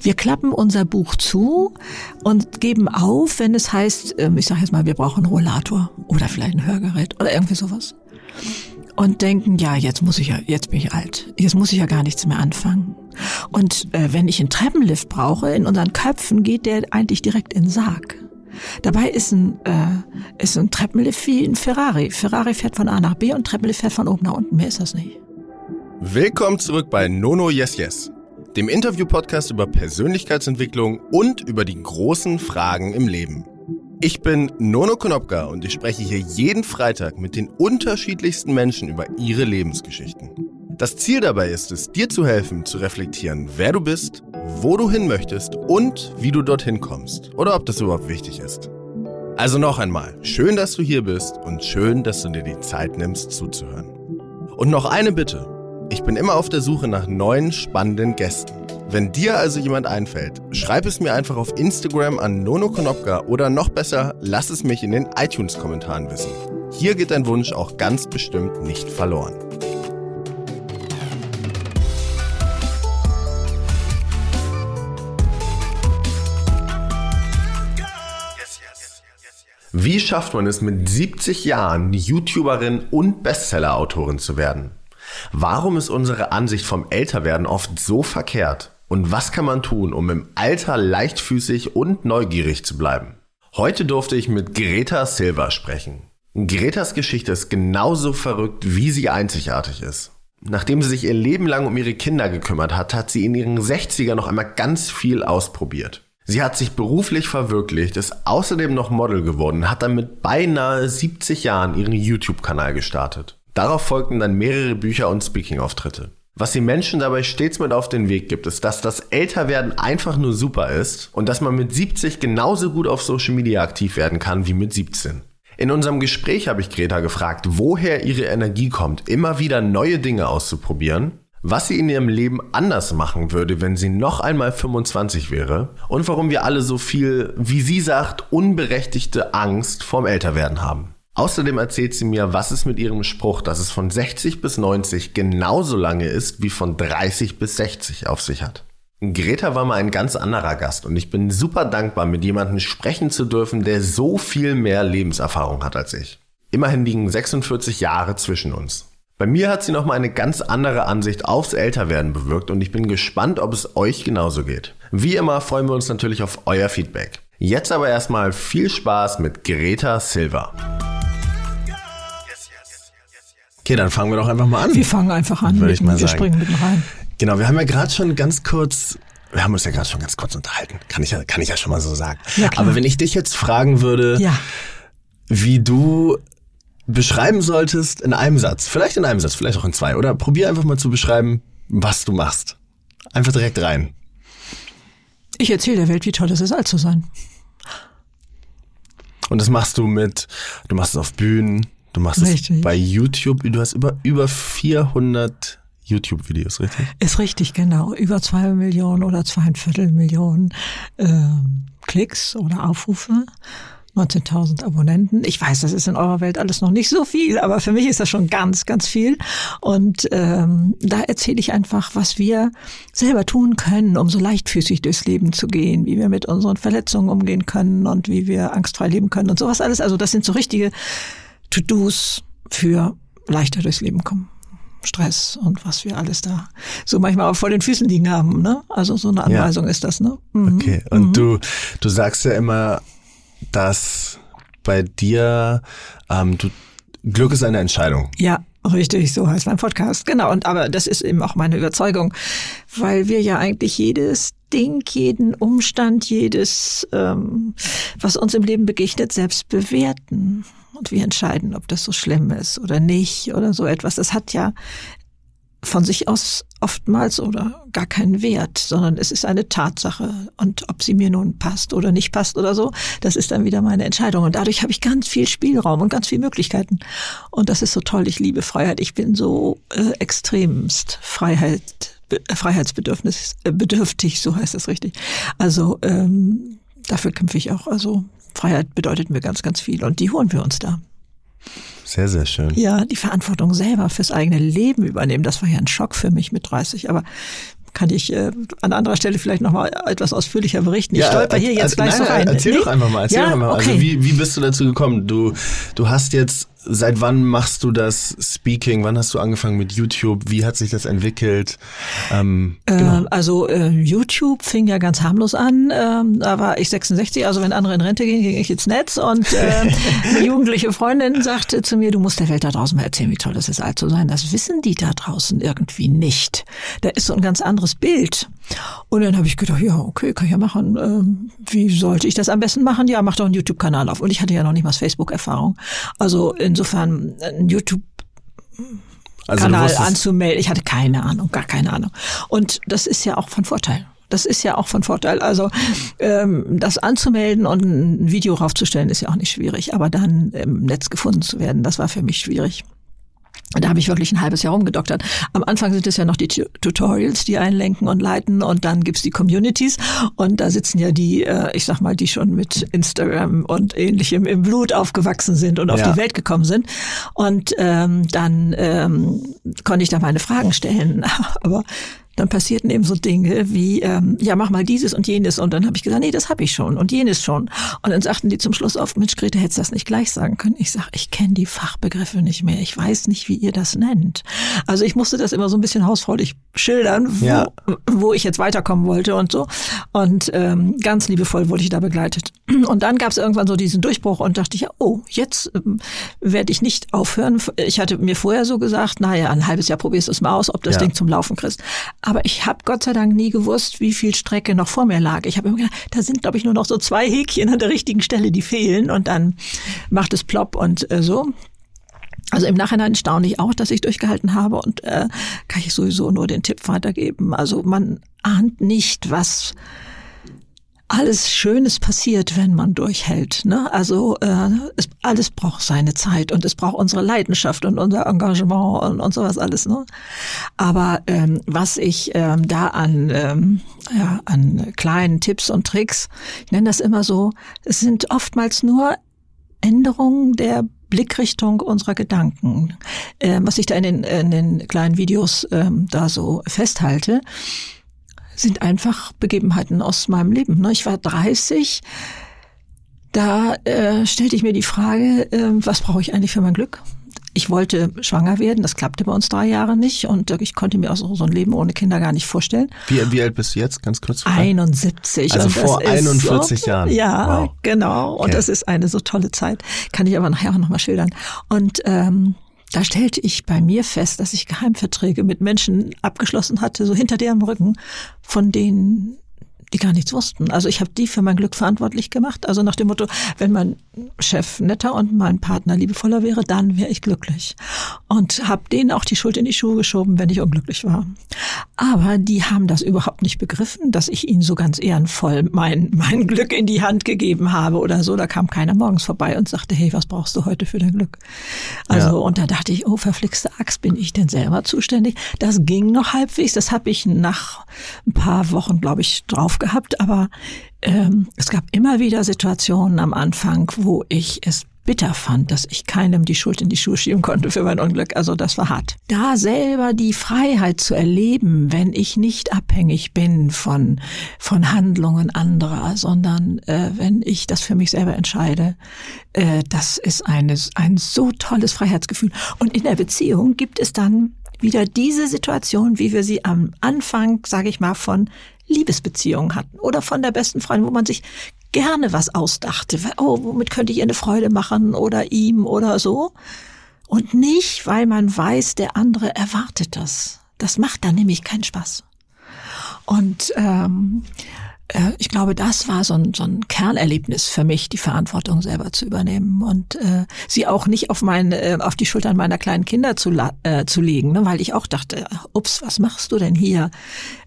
Wir klappen unser Buch zu und geben auf, wenn es heißt, ähm, ich sage jetzt mal, wir brauchen einen Rollator oder vielleicht ein Hörgerät oder irgendwie sowas. Und denken, ja, jetzt muss ich ja, jetzt bin ich alt. Jetzt muss ich ja gar nichts mehr anfangen. Und äh, wenn ich einen Treppenlift brauche, in unseren Köpfen geht der eigentlich direkt in den Sarg. Dabei ist ein, äh, ist ein Treppenlift wie ein Ferrari. Ferrari fährt von A nach B und Treppenlift fährt von oben nach unten. Mehr ist das nicht. Willkommen zurück bei Nono Yes Yes, dem Interview-Podcast über Persönlichkeitsentwicklung und über die großen Fragen im Leben. Ich bin Nono Konopka und ich spreche hier jeden Freitag mit den unterschiedlichsten Menschen über ihre Lebensgeschichten. Das Ziel dabei ist es, dir zu helfen, zu reflektieren, wer du bist, wo du hin möchtest und wie du dorthin kommst oder ob das überhaupt wichtig ist. Also noch einmal, schön, dass du hier bist und schön, dass du dir die Zeit nimmst zuzuhören. Und noch eine Bitte. Ich bin immer auf der Suche nach neuen, spannenden Gästen. Wenn dir also jemand einfällt, schreib es mir einfach auf Instagram an Nono Konopka oder noch besser, lass es mich in den iTunes-Kommentaren wissen. Hier geht dein Wunsch auch ganz bestimmt nicht verloren. Wie schafft man es mit 70 Jahren, YouTuberin und Bestseller-Autorin zu werden? Warum ist unsere Ansicht vom Älterwerden oft so verkehrt? Und was kann man tun, um im Alter leichtfüßig und neugierig zu bleiben? Heute durfte ich mit Greta Silva sprechen. Gretas Geschichte ist genauso verrückt, wie sie einzigartig ist. Nachdem sie sich ihr Leben lang um ihre Kinder gekümmert hat, hat sie in ihren 60er noch einmal ganz viel ausprobiert. Sie hat sich beruflich verwirklicht, ist außerdem noch Model geworden, hat dann mit beinahe 70 Jahren ihren YouTube-Kanal gestartet. Darauf folgten dann mehrere Bücher und Speaking-Auftritte. Was die Menschen dabei stets mit auf den Weg gibt, ist, dass das Älterwerden einfach nur super ist und dass man mit 70 genauso gut auf Social Media aktiv werden kann wie mit 17. In unserem Gespräch habe ich Greta gefragt, woher ihre Energie kommt, immer wieder neue Dinge auszuprobieren, was sie in ihrem Leben anders machen würde, wenn sie noch einmal 25 wäre und warum wir alle so viel, wie sie sagt, unberechtigte Angst vorm Älterwerden haben. Außerdem erzählt sie mir, was es mit ihrem Spruch, dass es von 60 bis 90 genauso lange ist wie von 30 bis 60 auf sich hat. Greta war mal ein ganz anderer Gast und ich bin super dankbar, mit jemandem sprechen zu dürfen, der so viel mehr Lebenserfahrung hat als ich. Immerhin liegen 46 Jahre zwischen uns. Bei mir hat sie nochmal eine ganz andere Ansicht aufs Älterwerden bewirkt und ich bin gespannt, ob es euch genauso geht. Wie immer freuen wir uns natürlich auf euer Feedback. Jetzt aber erstmal viel Spaß mit Greta Silva. Okay, dann fangen wir doch einfach mal an. Wir fangen einfach an. Würde ich mal wir sagen. springen mitten rein. Genau, wir haben ja gerade schon ganz kurz, wir haben uns ja gerade schon ganz kurz unterhalten. Kann ich ja, kann ich ja schon mal so sagen. Ja. Aber wenn ich dich jetzt fragen würde, Ja. wie du beschreiben solltest in einem Satz, vielleicht in einem Satz, vielleicht auch in zwei, oder probier einfach mal zu beschreiben, was du machst. Einfach direkt rein. Ich erzähle der Welt, wie toll es ist, alt zu sein. Und das machst du mit, du machst es auf Bühnen, du machst Richtig. es bei YouTube, du hast über, über 400 YouTube-Videos, richtig? Ist richtig, genau. Über zwei Millionen oder zweieinviertel Millionen ähm, Klicks oder Aufrufe. 19.000 Abonnenten. Ich weiß, das ist in eurer Welt alles noch nicht so viel, aber für mich ist das schon ganz, ganz viel. Und ähm, da erzähle ich einfach, was wir selber tun können, um so leichtfüßig durchs Leben zu gehen, wie wir mit unseren Verletzungen umgehen können und wie wir angstfrei leben können und sowas alles. Also das sind so richtige To-Dos für leichter durchs Leben kommen. Stress und was wir alles da so manchmal auch vor den Füßen liegen haben. Ne? Also so eine Anweisung ist das. Ne? Mhm. Okay. Und du, du sagst ja immer, dass bei dir ähm, du, Glück ist eine Entscheidung. Ja, richtig, so heißt mein Podcast. Genau, und aber das ist eben auch meine Überzeugung, weil wir ja eigentlich jedes Ding, jeden Umstand, jedes, ähm, was uns im Leben begegnet, selbst bewerten. Und wir entscheiden, ob das so schlimm ist oder nicht oder so etwas. Das hat ja von sich aus oftmals oder gar keinen Wert, sondern es ist eine Tatsache. Und ob sie mir nun passt oder nicht passt oder so, das ist dann wieder meine Entscheidung. Und dadurch habe ich ganz viel Spielraum und ganz viel Möglichkeiten. Und das ist so toll. Ich liebe Freiheit. Ich bin so äh, extremst Freiheit, be, äh, Freiheitsbedürfnis, äh, so heißt das richtig. Also ähm, dafür kämpfe ich auch. Also Freiheit bedeutet mir ganz, ganz viel. Und die holen wir uns da. Sehr, sehr schön. Ja, die Verantwortung selber fürs eigene Leben übernehmen, das war ja ein Schock für mich mit 30, aber kann ich äh, an anderer Stelle vielleicht nochmal etwas ausführlicher berichten. Ich stolper hier jetzt gleich nein, so rein. Erzähl nee? doch einfach mal, erzähl ja? doch mal. Also okay. Also wie, wie bist du dazu gekommen? Du, du hast jetzt Seit wann machst du das Speaking? Wann hast du angefangen mit YouTube? Wie hat sich das entwickelt? Ähm, genau. äh, also äh, YouTube fing ja ganz harmlos an. Ähm, da war ich 66, also wenn andere in Rente gehen, ging ich ins Netz und äh, eine jugendliche Freundin sagte zu mir, du musst der Welt da draußen mal erzählen, wie toll es ist, alt zu sein. Das wissen die da draußen irgendwie nicht. Da ist so ein ganz anderes Bild. Und dann habe ich gedacht, ja, okay, kann ich ja machen. Ähm, wie sollte ich das am besten machen? Ja, mach doch einen YouTube-Kanal auf. Und ich hatte ja noch nicht mal Facebook-Erfahrung. Also insofern ein YouTube also Kanal anzumelden. Ich hatte keine Ahnung, gar keine Ahnung. Und das ist ja auch von Vorteil. Das ist ja auch von Vorteil. Also ähm, das anzumelden und ein Video raufzustellen ist ja auch nicht schwierig. Aber dann im Netz gefunden zu werden, das war für mich schwierig. Da habe ich wirklich ein halbes Jahr rumgedoktert. Am Anfang sind es ja noch die Tutorials, die einlenken und leiten und dann gibt's die Communities und da sitzen ja die, äh, ich sag mal, die schon mit Instagram und ähnlichem im Blut aufgewachsen sind und auf ja. die Welt gekommen sind. Und ähm, dann ähm, konnte ich da meine Fragen stellen. Aber dann passierten eben so Dinge wie, ähm, ja, mach mal dieses und jenes. Und dann habe ich gesagt, nee, das habe ich schon und jenes schon. Und dann sagten die zum Schluss oft, Mensch, Grete, hättest du das nicht gleich sagen können? Ich sage, ich kenne die Fachbegriffe nicht mehr. Ich weiß nicht, wie ihr das nennt. Also ich musste das immer so ein bisschen hausfreudig schildern, wo, ja. wo ich jetzt weiterkommen wollte und so. Und ähm, ganz liebevoll wurde ich da begleitet. Und dann gab es irgendwann so diesen Durchbruch und dachte ich, ja, oh, jetzt ähm, werde ich nicht aufhören. Ich hatte mir vorher so gesagt, naja, ein halbes Jahr probierst du es mal aus, ob das ja. Ding zum Laufen kriegst. Aber ich habe Gott sei Dank nie gewusst, wie viel Strecke noch vor mir lag. Ich habe immer gedacht, da sind, glaube ich, nur noch so zwei Häkchen an der richtigen Stelle, die fehlen. Und dann macht es plopp und äh, so. Also im Nachhinein staune ich auch, dass ich durchgehalten habe und äh, kann ich sowieso nur den Tipp weitergeben. Also man ahnt nicht, was alles Schönes passiert, wenn man durchhält. Ne? Also äh, es, alles braucht seine Zeit und es braucht unsere Leidenschaft und unser Engagement und, und sowas alles. Ne? Aber ähm, was ich ähm, da an, ähm, ja, an kleinen Tipps und Tricks, ich nenne das immer so, es sind oftmals nur Änderungen der Blickrichtung unserer Gedanken. Äh, was ich da in den, in den kleinen Videos ähm, da so festhalte, sind einfach Begebenheiten aus meinem Leben. Ne? Ich war 30, da äh, stellte ich mir die Frage, äh, was brauche ich eigentlich für mein Glück? Ich wollte schwanger werden, das klappte bei uns drei Jahre nicht und äh, ich konnte mir auch so, ein Leben ohne Kinder gar nicht vorstellen. Wie, wie alt bist du jetzt, ganz kurz? 71. Also vor 41 so, Jahren. Ja, wow. genau. Und okay. das ist eine so tolle Zeit. Kann ich aber nachher auch nochmal schildern. Und ähm, da stellte ich bei mir fest, dass ich Geheimverträge mit Menschen abgeschlossen hatte, so hinter deren Rücken, von denen die gar nichts wussten. Also ich habe die für mein Glück verantwortlich gemacht. Also nach dem Motto, wenn mein Chef netter und mein Partner liebevoller wäre, dann wäre ich glücklich. Und habe denen auch die Schuld in die Schuhe geschoben, wenn ich unglücklich war. Aber die haben das überhaupt nicht begriffen, dass ich ihnen so ganz ehrenvoll mein, mein Glück in die Hand gegeben habe oder so. Da kam keiner morgens vorbei und sagte, hey, was brauchst du heute für dein Glück? Also, ja. und da dachte ich, oh, verflixte Axt, bin ich denn selber zuständig? Das ging noch halbwegs. Das habe ich nach ein paar Wochen, glaube ich, drauf gehabt, aber ähm, es gab immer wieder Situationen am Anfang, wo ich es bitter fand, dass ich keinem die Schuld in die Schuhe schieben konnte für mein Unglück. Also das war hart. Da selber die Freiheit zu erleben, wenn ich nicht abhängig bin von, von Handlungen anderer, sondern äh, wenn ich das für mich selber entscheide, äh, das ist eines, ein so tolles Freiheitsgefühl. Und in der Beziehung gibt es dann wieder diese Situation, wie wir sie am Anfang, sage ich mal, von Liebesbeziehungen hatten oder von der besten Freundin, wo man sich gerne was ausdachte. Oh, womit könnte ich ihr eine Freude machen oder ihm oder so. Und nicht, weil man weiß, der andere erwartet das. Das macht dann nämlich keinen Spaß. Und ähm, äh, ich glaube, das war so ein, so ein Kernerlebnis für mich, die Verantwortung selber zu übernehmen und äh, sie auch nicht auf meine, äh, auf die Schultern meiner kleinen Kinder zu, äh, zu legen, ne? weil ich auch dachte, ups, was machst du denn hier?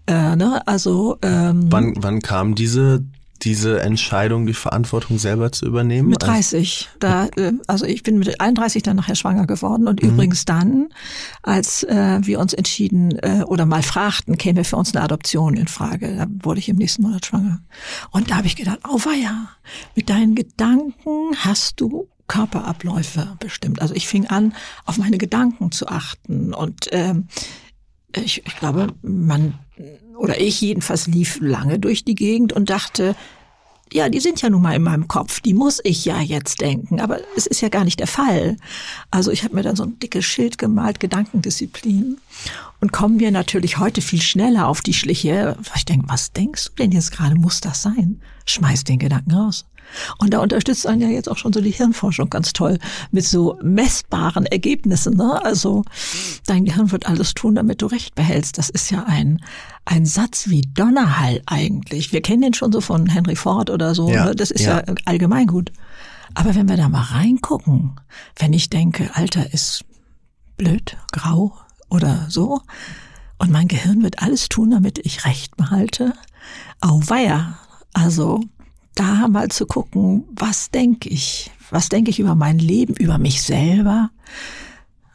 Äh, ne? Also ähm, wann, wann kam diese diese Entscheidung, die Verantwortung selber zu übernehmen? Mit 30. Da, äh, also ich bin mit 31 dann nachher schwanger geworden und mhm. übrigens dann, als äh, wir uns entschieden äh, oder mal fragten, käme für uns eine Adoption in Frage. Da wurde ich im nächsten Monat schwanger. Und da habe ich gedacht, oh weia, mit deinen Gedanken hast du Körperabläufe bestimmt. Also ich fing an, auf meine Gedanken zu achten und ähm, ich, ich glaube, man oder ich jedenfalls lief lange durch die Gegend und dachte, ja, die sind ja nun mal in meinem Kopf, die muss ich ja jetzt denken, aber es ist ja gar nicht der Fall. Also ich habe mir dann so ein dickes Schild gemalt, Gedankendisziplin und kommen mir natürlich heute viel schneller auf die Schliche. Ich denke, was denkst du denn jetzt gerade, muss das sein? Schmeiß den Gedanken raus. Und da unterstützt einen ja jetzt auch schon so die Hirnforschung ganz toll mit so messbaren Ergebnissen. Ne? Also dein Gehirn wird alles tun, damit du Recht behältst. Das ist ja ein, ein Satz wie Donnerhall eigentlich. Wir kennen den schon so von Henry Ford oder so. Ja, ne? Das ist ja. ja allgemeingut. Aber wenn wir da mal reingucken, wenn ich denke, Alter ist blöd, grau oder so, und mein Gehirn wird alles tun, damit ich Recht behalte, auweia. Also da mal zu gucken, was denke ich? Was denke ich über mein Leben, über mich selber?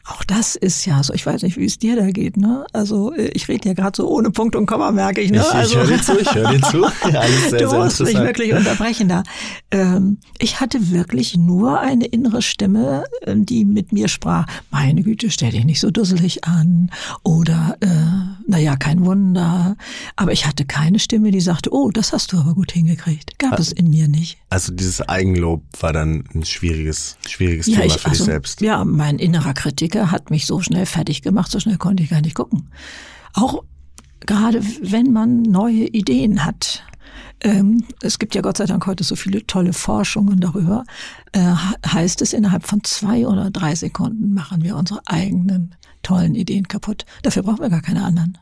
Auch das ist ja so, ich weiß nicht, wie es dir da geht, ne? Also äh, ich rede ja gerade so ohne Punkt und Komma, merke ich, ne? Ich, also, ich höre dir zu, ich höre dir zu. Alles sehr, du sehr musst mich wirklich unterbrechen da. Ähm, ich hatte wirklich nur eine innere Stimme, ähm, die mit mir sprach, meine Güte, stell dich nicht so dusselig an oder äh, naja, kein Wunder. Aber ich hatte keine Stimme, die sagte, oh, das hast du aber gut hingekriegt. Gab es in mir nicht. Also dieses Eigenlob war dann ein schwieriges, schwieriges ja, Thema ich, für also, dich selbst. Ja, mein innerer Kritiker Kritiker hat mich so schnell fertig gemacht, so schnell konnte ich gar nicht gucken. Auch gerade wenn man neue Ideen hat. Ähm, es gibt ja Gott sei Dank heute so viele tolle Forschungen darüber. Äh, heißt es, innerhalb von zwei oder drei Sekunden machen wir unsere eigenen tollen Ideen kaputt. Dafür brauchen wir gar keine anderen.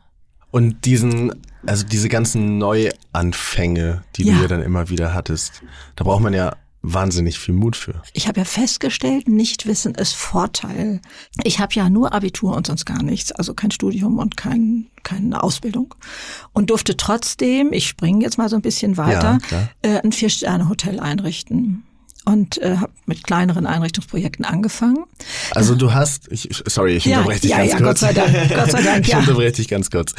Und diesen, also diese ganzen Neuanfänge, die ja. du ja dann immer wieder hattest, da braucht man ja wahnsinnig viel Mut für. Ich habe ja festgestellt, Nichtwissen ist Vorteil. Ich habe ja nur Abitur und sonst gar nichts, also kein Studium und kein, keine Ausbildung. Und durfte trotzdem, ich springe jetzt mal so ein bisschen weiter, ja, äh, ein Vier-Sterne-Hotel einrichten und äh, habe mit kleineren Einrichtungsprojekten angefangen. Also du hast, ich, sorry, ich ja, unterbreche dich ja, ganz ja, kurz. Gott sei Dank, Gott sei Dank, ich unterbreche dich ganz kurz.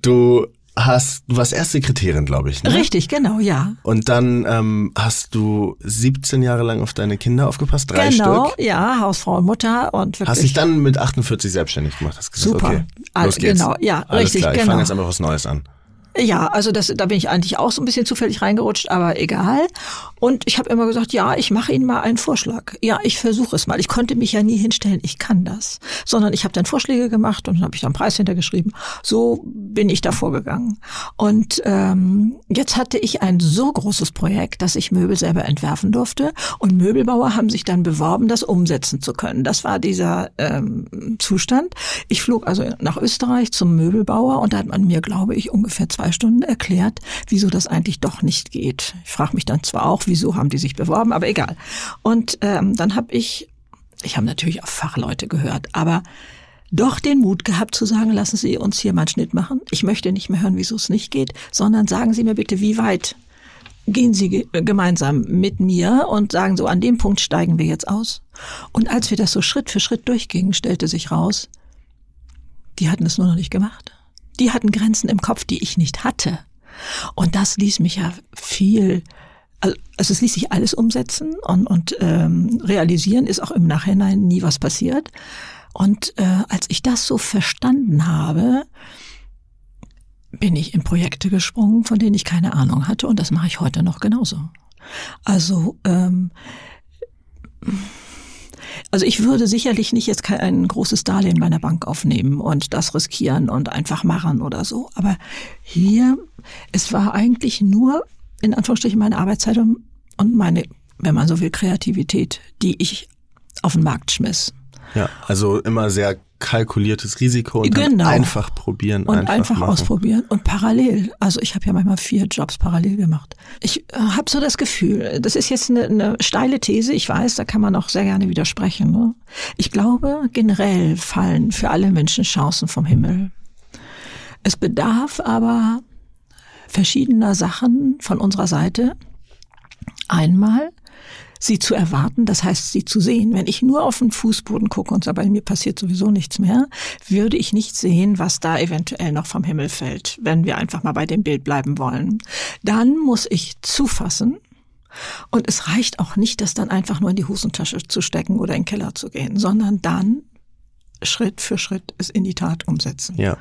Du hast, du warst Erstsekretärin, glaube ich. Ne? Richtig, genau, ja. Und dann ähm, hast du 17 Jahre lang auf deine Kinder aufgepasst, drei genau, Stück. ja, Hausfrau und Mutter und wirklich. Hast dich dann mit 48 selbstständig gemacht, hast gesagt, Super. okay, los geht's. Genau, ja, Alles richtig, klar, ich genau. fange jetzt einfach was Neues an. Ja, also das, da bin ich eigentlich auch so ein bisschen zufällig reingerutscht, aber egal. Und ich habe immer gesagt, ja, ich mache Ihnen mal einen Vorschlag. Ja, ich versuche es mal. Ich konnte mich ja nie hinstellen, ich kann das. Sondern ich habe dann Vorschläge gemacht und dann habe ich dann einen Preis hintergeschrieben. So bin ich da vorgegangen. Und ähm, jetzt hatte ich ein so großes Projekt, dass ich Möbel selber entwerfen durfte. Und Möbelbauer haben sich dann beworben, das umsetzen zu können. Das war dieser ähm, Zustand. Ich flog also nach Österreich zum Möbelbauer und da hat man mir, glaube ich, ungefähr zwei Stunden erklärt, wieso das eigentlich doch nicht geht. Ich frage mich dann zwar auch, wieso haben die sich beworben, aber egal. Und ähm, dann habe ich, ich habe natürlich auf Fachleute gehört, aber doch den Mut gehabt zu sagen, lassen Sie uns hier mal einen Schnitt machen. Ich möchte nicht mehr hören, wieso es nicht geht, sondern sagen Sie mir bitte, wie weit gehen Sie gemeinsam mit mir und sagen so, an dem Punkt steigen wir jetzt aus. Und als wir das so Schritt für Schritt durchgingen, stellte sich raus, die hatten es nur noch nicht gemacht die hatten Grenzen im Kopf, die ich nicht hatte. Und das ließ mich ja viel, also es ließ sich alles umsetzen und, und ähm, realisieren ist auch im Nachhinein nie was passiert. Und äh, als ich das so verstanden habe, bin ich in Projekte gesprungen, von denen ich keine Ahnung hatte und das mache ich heute noch genauso. Also ähm, also ich würde sicherlich nicht jetzt kein großes Darlehen bei der Bank aufnehmen und das riskieren und einfach machen oder so. Aber hier, es war eigentlich nur in Anführungsstrichen meine Arbeitszeit und meine, wenn man so will, Kreativität, die ich auf den Markt schmiss. Ja, also immer sehr kalkuliertes Risiko und genau. einfach probieren. Und einfach, einfach ausprobieren und parallel. Also ich habe ja manchmal vier Jobs parallel gemacht. Ich äh, habe so das Gefühl, das ist jetzt eine, eine steile These, ich weiß, da kann man auch sehr gerne widersprechen. Ne? Ich glaube, generell fallen für alle Menschen Chancen vom Himmel. Es bedarf aber verschiedener Sachen von unserer Seite. Einmal sie zu erwarten, das heißt, sie zu sehen. Wenn ich nur auf den Fußboden gucke und sage, bei mir passiert sowieso nichts mehr, würde ich nicht sehen, was da eventuell noch vom Himmel fällt, wenn wir einfach mal bei dem Bild bleiben wollen. Dann muss ich zufassen, und es reicht auch nicht, das dann einfach nur in die Hosentasche zu stecken oder in den Keller zu gehen, sondern dann Schritt für Schritt es in die Tat umsetzen. Ja.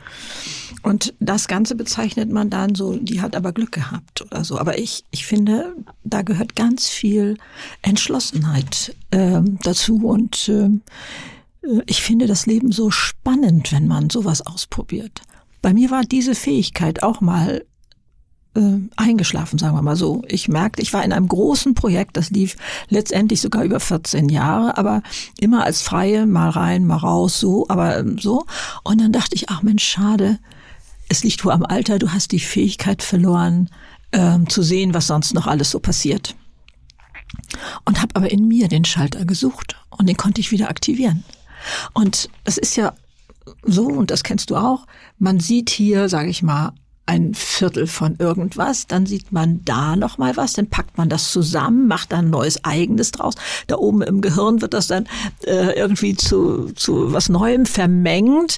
Und das Ganze bezeichnet man dann so, die hat aber Glück gehabt oder so. Aber ich, ich finde, da gehört ganz viel Entschlossenheit ähm, dazu und ähm, äh, ich finde das Leben so spannend, wenn man sowas ausprobiert. Bei mir war diese Fähigkeit auch mal äh, eingeschlafen, sagen wir mal so. Ich merkte, ich war in einem großen Projekt, das lief letztendlich sogar über 14 Jahre, aber immer als Freie, mal rein, mal raus, so, aber ähm, so. Und dann dachte ich, ach Mensch, schade, es liegt wohl am Alter, du hast die Fähigkeit verloren, ähm, zu sehen, was sonst noch alles so passiert. Und habe aber in mir den Schalter gesucht und den konnte ich wieder aktivieren. Und es ist ja so, und das kennst du auch, man sieht hier, sage ich mal, ein Viertel von irgendwas, dann sieht man da noch mal was, dann packt man das zusammen, macht dann ein neues eigenes draus. Da oben im Gehirn wird das dann äh, irgendwie zu, zu was Neuem vermengt.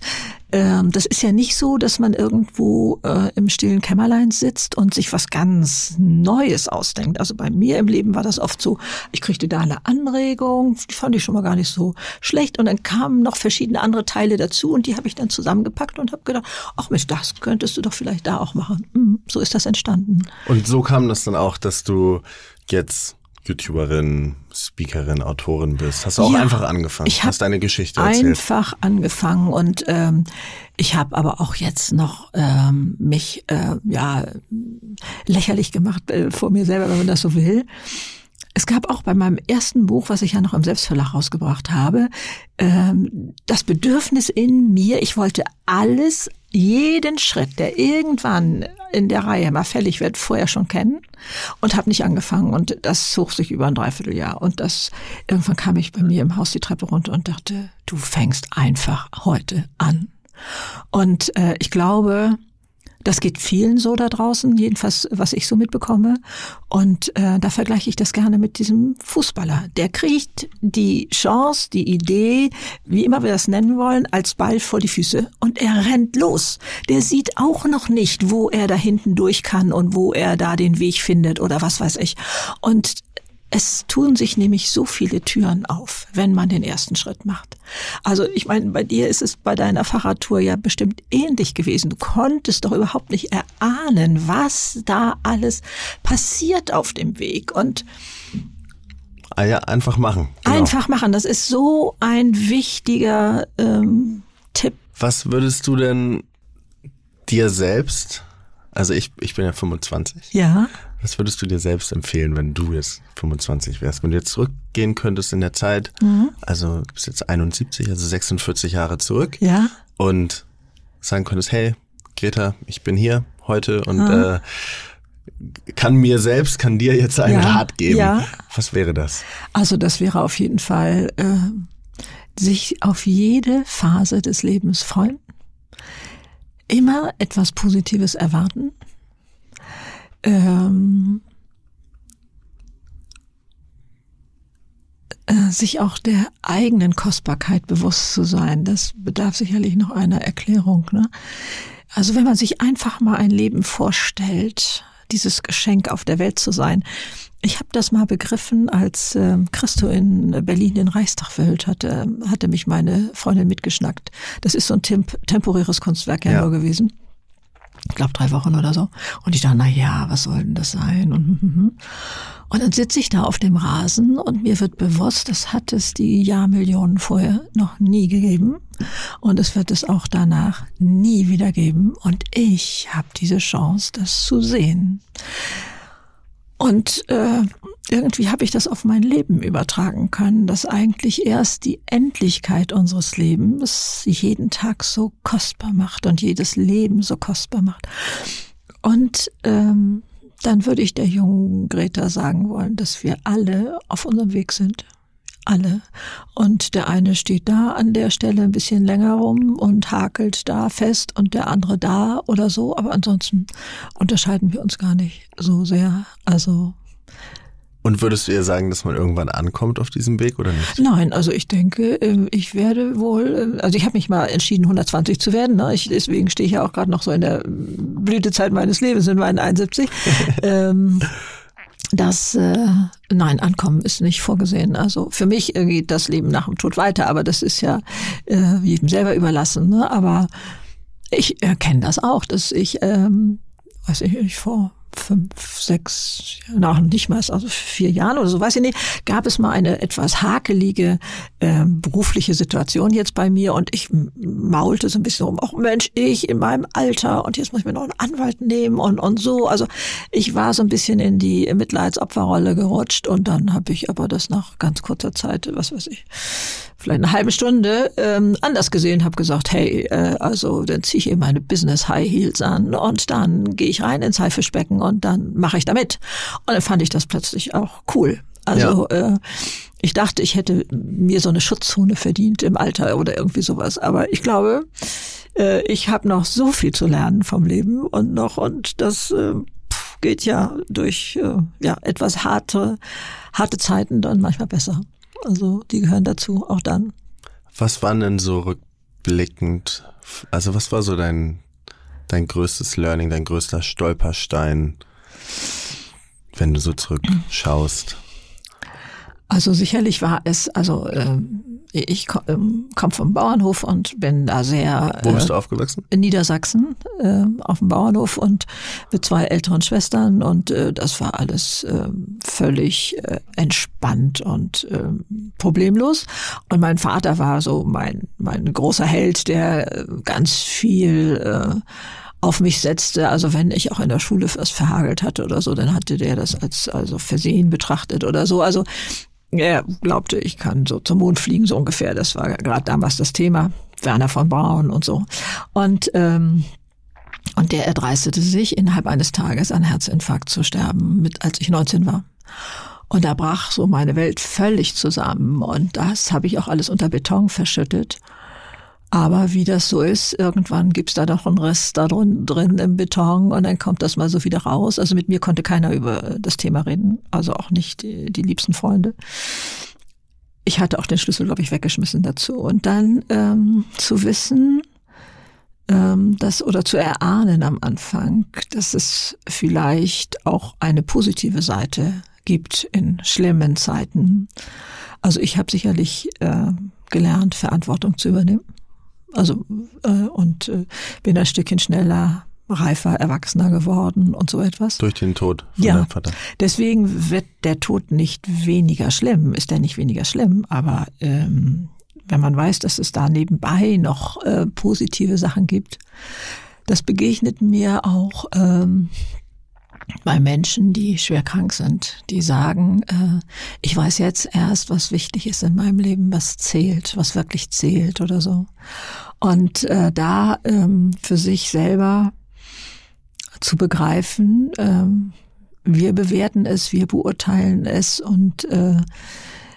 Ähm, das ist ja nicht so, dass man irgendwo äh, im stillen Kämmerlein sitzt und sich was ganz Neues ausdenkt. Also bei mir im Leben war das oft so, ich kriegte da eine Anregung, die fand ich schon mal gar nicht so schlecht und dann kamen noch verschiedene andere Teile dazu und die habe ich dann zusammengepackt und habe gedacht, ach Mensch, das könntest du doch vielleicht da auch machen. Mhm, so ist das entstanden. Und so kam das dann auch, dass du jetzt YouTuberin, Speakerin, Autorin bist. Hast du auch ja, einfach angefangen? Ich hast deine Geschichte erzählt. Einfach angefangen und ähm, ich habe aber auch jetzt noch ähm, mich äh, ja lächerlich gemacht äh, vor mir selber, wenn man das so will. Es gab auch bei meinem ersten Buch, was ich ja noch im Selbstverlag rausgebracht habe, ähm, das Bedürfnis in mir, ich wollte alles, jeden Schritt, der irgendwann in der Reihe mal fällig wird, vorher schon kennen und habe nicht angefangen. Und das zog sich über ein Dreivierteljahr. Und das irgendwann kam ich bei mir im Haus die Treppe runter und dachte, du fängst einfach heute an. Und äh, ich glaube, das geht vielen so da draußen, jedenfalls was ich so mitbekomme. Und äh, da vergleiche ich das gerne mit diesem Fußballer. Der kriegt die Chance, die Idee, wie immer wir das nennen wollen, als Ball vor die Füße und er rennt los. Der sieht auch noch nicht, wo er da hinten durch kann und wo er da den Weg findet oder was weiß ich. Und es tun sich nämlich so viele Türen auf, wenn man den ersten Schritt macht. Also ich meine, bei dir ist es bei deiner Fahrradtour ja bestimmt ähnlich gewesen. Du konntest doch überhaupt nicht erahnen, was da alles passiert auf dem Weg. Und ah ja, einfach machen. Genau. Einfach machen, das ist so ein wichtiger ähm, Tipp. Was würdest du denn dir selbst, also ich, ich bin ja 25. Ja. Was würdest du dir selbst empfehlen, wenn du jetzt 25 wärst? Wenn du jetzt zurückgehen könntest in der Zeit, mhm. also du bist jetzt 71, also 46 Jahre zurück. Ja. Und sagen könntest, hey, Greta, ich bin hier heute und mhm. äh, kann mir selbst, kann dir jetzt einen ja, Rat geben. Ja. Was wäre das? Also das wäre auf jeden Fall äh, sich auf jede Phase des Lebens freuen, immer etwas Positives erwarten ähm, äh, sich auch der eigenen Kostbarkeit bewusst zu sein. Das bedarf sicherlich noch einer Erklärung. Ne? Also wenn man sich einfach mal ein Leben vorstellt, dieses Geschenk auf der Welt zu sein. Ich habe das mal begriffen, als äh, Christo in Berlin den Reichstag verhüllt hatte, hatte mich meine Freundin mitgeschnackt. Das ist so ein temp temporäres Kunstwerk ja, ja. nur gewesen ich glaube drei Wochen oder so. Und ich dachte, na ja, was soll denn das sein? Und, und dann sitze ich da auf dem Rasen und mir wird bewusst, das hat es die Jahrmillionen vorher noch nie gegeben. Und es wird es auch danach nie wieder geben. Und ich habe diese Chance, das zu sehen. Und äh, irgendwie habe ich das auf mein Leben übertragen können, dass eigentlich erst die Endlichkeit unseres Lebens jeden Tag so kostbar macht und jedes Leben so kostbar macht. Und ähm, dann würde ich der jungen Greta sagen wollen, dass wir alle auf unserem Weg sind. Alle. Und der eine steht da an der Stelle ein bisschen länger rum und hakelt da fest und der andere da oder so. Aber ansonsten unterscheiden wir uns gar nicht so sehr. Also und würdest du ihr sagen, dass man irgendwann ankommt auf diesem Weg oder nicht? Nein, also ich denke, ähm, ich werde wohl, äh, also ich habe mich mal entschieden, 120 zu werden. Ne? Ich, deswegen stehe ich ja auch gerade noch so in der Blütezeit meines Lebens in meinen 71. ähm, das, äh, nein, Ankommen ist nicht vorgesehen. Also für mich geht das Leben nach dem Tod weiter, aber das ist ja äh, jedem selber überlassen. Ne? Aber ich erkenne das auch, dass ich, ähm, weiß ich nicht, vor fünf, sechs, nach nicht mal, also vier Jahren oder so, weiß ich nicht, gab es mal eine etwas hakelige äh, berufliche Situation jetzt bei mir und ich maulte so ein bisschen rum, ach Mensch, ich in meinem Alter und jetzt muss ich mir noch einen Anwalt nehmen und, und so. Also ich war so ein bisschen in die Mitleidsopferrolle gerutscht und dann habe ich aber das nach ganz kurzer Zeit, was weiß ich, vielleicht eine halbe Stunde ähm, anders gesehen, habe gesagt, hey, äh, also dann ziehe ich eben meine Business High Heels an und dann gehe ich rein ins Haifischbecken und dann mache ich damit. Und dann fand ich das plötzlich auch cool. Also ja. äh, ich dachte, ich hätte mir so eine Schutzzone verdient im Alter oder irgendwie sowas. Aber ich glaube, äh, ich habe noch so viel zu lernen vom Leben und noch und das äh, geht ja durch äh, ja etwas harte harte Zeiten dann manchmal besser. Also die gehören dazu, auch dann. Was waren denn so rückblickend, also was war so dein, dein größtes Learning, dein größter Stolperstein, wenn du so zurückschaust? Also sicherlich war es, also ähm, ich ähm, komme vom Bauernhof und bin da sehr. Wo bist du äh, aufgewachsen? In Niedersachsen, äh, auf dem Bauernhof und mit zwei älteren Schwestern und äh, das war alles äh, völlig äh, entspannt und äh, problemlos. Und mein Vater war so mein, mein großer Held, der äh, ganz viel äh, auf mich setzte. Also wenn ich auch in der Schule was verhagelt hatte oder so, dann hatte der das als also Versehen betrachtet oder so. Also er glaubte, ich kann so zum Mond fliegen, so ungefähr. Das war gerade damals das Thema. Werner von Braun und so. Und, ähm, und der erdreistete sich, innerhalb eines Tages an Herzinfarkt zu sterben, mit, als ich 19 war. Und da brach so meine Welt völlig zusammen. Und das habe ich auch alles unter Beton verschüttet. Aber wie das so ist, irgendwann gibt's da doch einen Rest da drin, drin im Beton und dann kommt das mal so wieder raus. Also mit mir konnte keiner über das Thema reden, also auch nicht die, die liebsten Freunde. Ich hatte auch den Schlüssel, glaube ich, weggeschmissen dazu. Und dann ähm, zu wissen, ähm, das oder zu erahnen am Anfang, dass es vielleicht auch eine positive Seite gibt in schlimmen Zeiten. Also ich habe sicherlich äh, gelernt, Verantwortung zu übernehmen also äh, und äh, bin ein Stückchen schneller, reifer, erwachsener geworden und so etwas. Durch den Tod von ja, deinem Vater. Deswegen wird der Tod nicht weniger schlimm, ist er nicht weniger schlimm, aber ähm, wenn man weiß, dass es da nebenbei noch äh, positive Sachen gibt, das begegnet mir auch ähm, bei Menschen, die schwer krank sind, die sagen, äh, ich weiß jetzt erst, was wichtig ist in meinem Leben, was zählt, was wirklich zählt oder so. Und äh, da ähm, für sich selber zu begreifen, ähm, wir bewerten es, wir beurteilen es und äh,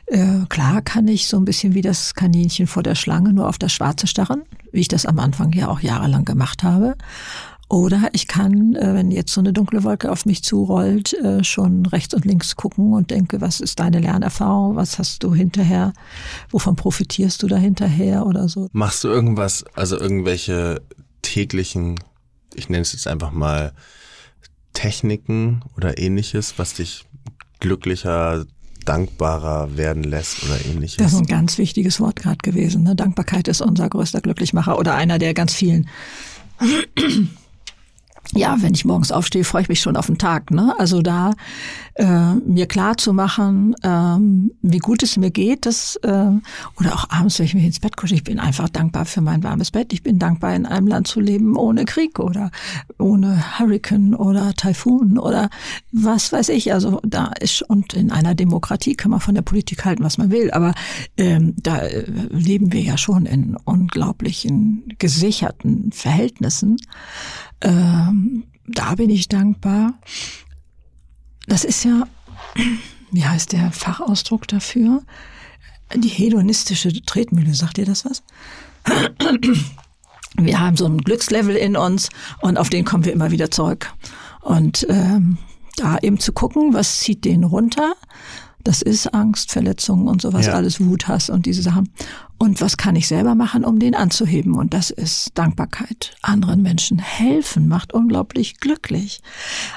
äh, klar kann ich so ein bisschen wie das Kaninchen vor der Schlange nur auf das Schwarze starren, wie ich das am Anfang ja auch jahrelang gemacht habe. Oder ich kann, äh, wenn jetzt so eine dunkle Wolke auf mich zurollt, äh, schon rechts und links gucken und denke, was ist deine Lernerfahrung? Was hast du hinterher? Wovon profitierst du da hinterher oder so? Machst du irgendwas, also irgendwelche täglichen, ich nenne es jetzt einfach mal Techniken oder ähnliches, was dich glücklicher, dankbarer werden lässt oder ähnliches? Das ist ein ganz wichtiges Wort gerade gewesen. Ne? Dankbarkeit ist unser größter Glücklichmacher oder einer der ganz vielen ja, wenn ich morgens aufstehe, freue ich mich schon auf den Tag. Ne? Also da äh, mir klar zu machen, ähm, wie gut es mir geht, das äh, oder auch abends, wenn ich mich ins Bett kusche, ich bin einfach dankbar für mein warmes Bett. Ich bin dankbar, in einem Land zu leben ohne Krieg oder ohne Hurricane oder Taifun oder was weiß ich. Also da ist und in einer Demokratie kann man von der Politik halten, was man will, aber ähm, da äh, leben wir ja schon in unglaublichen gesicherten Verhältnissen. Ähm, da bin ich dankbar. Das ist ja, wie heißt der Fachausdruck dafür? Die hedonistische Tretmühle, sagt ihr das was? Wir haben so ein Glückslevel in uns und auf den kommen wir immer wieder zurück. Und ähm, da eben zu gucken, was zieht den runter, Das ist Angst, Verletzungen und sowas, Ja. alles Wut, Hass und diese Sachen. Und was kann ich selber machen, um den anzuheben? Und das ist Dankbarkeit. Anderen Menschen helfen macht unglaublich glücklich.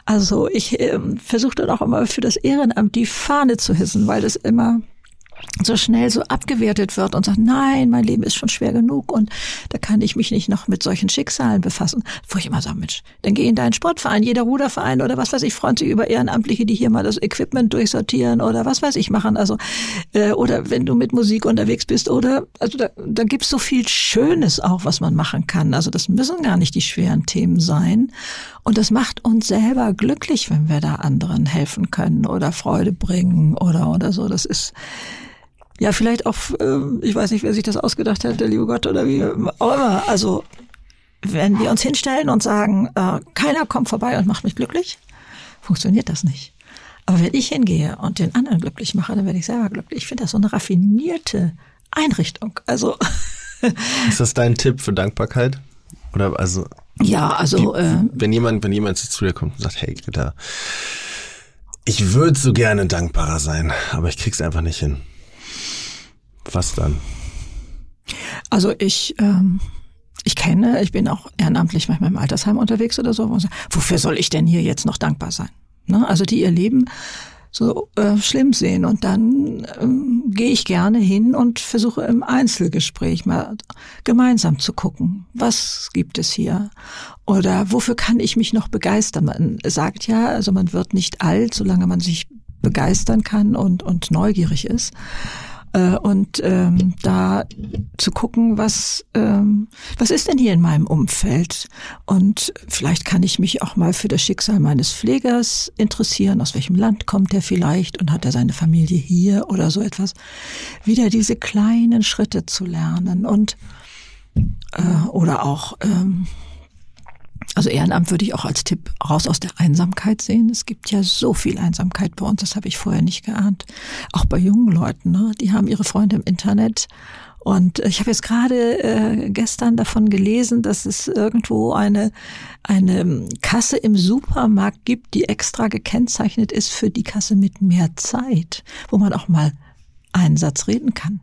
Also ich ähm, versuche dann auch immer für das Ehrenamt die Fahne zu hissen, weil das immer so schnell so abgewertet wird und sagt, nein, mein Leben ist schon schwer genug und da kann ich mich nicht noch mit solchen Schicksalen befassen. Wo ich immer sage, Mensch, dann geh in deinen Sportverein, jeder Ruderverein oder was weiß ich, freut sich über Ehrenamtliche, die hier mal das Equipment durchsortieren oder was weiß ich machen. Also äh, oder wenn du mit Musik unterwegs bist oder also da, da gibt's so viel Schönes auch, was man machen kann. Also das müssen gar nicht die schweren Themen sein. Und das macht uns selber glücklich, wenn wir da anderen helfen können oder Freude bringen oder oder so. Das ist ja, vielleicht auch, ähm, ich weiß nicht, wer sich das ausgedacht hat, der liebe Gott oder wie auch immer. Also, wenn wir uns hinstellen und sagen, äh, keiner kommt vorbei und macht mich glücklich, funktioniert das nicht. Aber wenn ich hingehe und den anderen glücklich mache, dann werde ich selber glücklich. Ich finde das so eine raffinierte Einrichtung. Also, Ist das dein Tipp für Dankbarkeit? Oder also, ja, also, äh, wenn jemand, wenn jemand zu dir kommt und sagt, hey Greta, ich würde so gerne dankbarer sein, aber ich krieg's einfach nicht hin. Was dann? Also ich, ähm, ich kenne, ich bin auch ehrenamtlich manchmal im Altersheim unterwegs oder so. Wofür soll ich denn hier jetzt noch dankbar sein? Ne? Also die ihr Leben so äh, schlimm sehen. Und dann ähm, gehe ich gerne hin und versuche im Einzelgespräch mal gemeinsam zu gucken, was gibt es hier? Oder wofür kann ich mich noch begeistern? Man sagt ja, also man wird nicht alt, solange man sich begeistern kann und, und neugierig ist. Äh, und ähm, da zu gucken, was ähm, was ist denn hier in meinem Umfeld und vielleicht kann ich mich auch mal für das Schicksal meines Pflegers interessieren. Aus welchem Land kommt er vielleicht und hat er seine Familie hier oder so etwas? Wieder diese kleinen Schritte zu lernen und äh, oder auch ähm, also Ehrenamt würde ich auch als Tipp raus aus der Einsamkeit sehen. Es gibt ja so viel Einsamkeit bei uns, das habe ich vorher nicht geahnt. Auch bei jungen Leuten, ne? die haben ihre Freunde im Internet. Und ich habe jetzt gerade äh, gestern davon gelesen, dass es irgendwo eine, eine Kasse im Supermarkt gibt, die extra gekennzeichnet ist für die Kasse mit mehr Zeit, wo man auch mal einen Satz reden kann.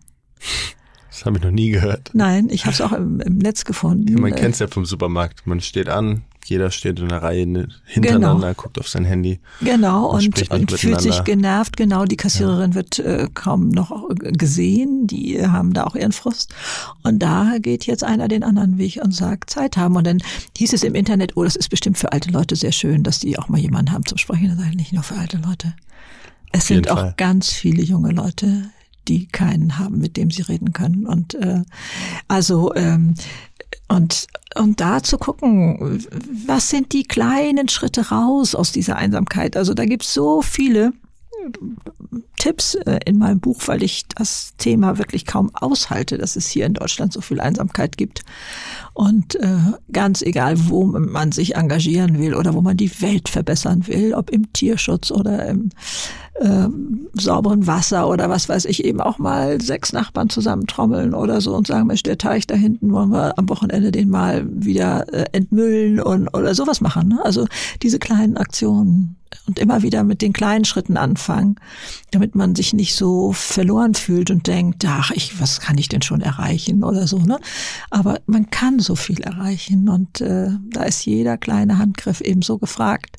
Das habe ich noch nie gehört. Nein, ich habe es auch im, im Netz gefunden. Man Äh, kennt's ja vom Supermarkt. Man steht an, jeder steht in einer Reihe ne- hintereinander, Genau. guckt auf sein Handy. Genau, und und, und, fühlt sich genervt. Genau, die Kassiererin wird äh, kaum noch gesehen. Die haben da auch ihren Frust. Und da geht jetzt einer den anderen Weg und sagt, Zeit haben. Und dann hieß es im Internet, oh, das ist bestimmt für alte Leute sehr schön, dass die auch mal jemanden haben zum Sprechen. Sage ich, nicht nur für alte Leute. Es sind auch Fall. ganz viele junge Leute, die keinen haben, mit dem sie reden können. Und äh, also ähm, und und da zu gucken, was sind die kleinen Schritte raus aus dieser Einsamkeit? Also da gibt's so viele Tipps äh, in meinem Buch, weil ich das Thema wirklich kaum aushalte, dass es hier in Deutschland so viel Einsamkeit gibt. Und äh, ganz egal, wo man sich engagieren will oder wo man die Welt verbessern will, ob im Tierschutz oder im ähm, sauberen Wasser oder was weiß ich, eben auch mal sechs Nachbarn zusammentrommeln oder so und sagen, Mensch, der Teich da hinten, wollen wir am Wochenende den mal wieder äh, entmüllen und oder sowas machen. Ne? Also diese kleinen Aktionen und immer wieder mit den kleinen Schritten anfangen, damit man sich nicht so verloren fühlt und denkt, ach, ich, was kann ich denn schon erreichen oder so, ne? Aber man kann so viel erreichen und äh, da ist jeder kleine Handgriff eben so gefragt.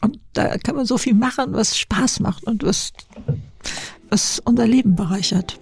Und da kann man so viel machen, was Spaß macht und was, was unser Leben bereichert.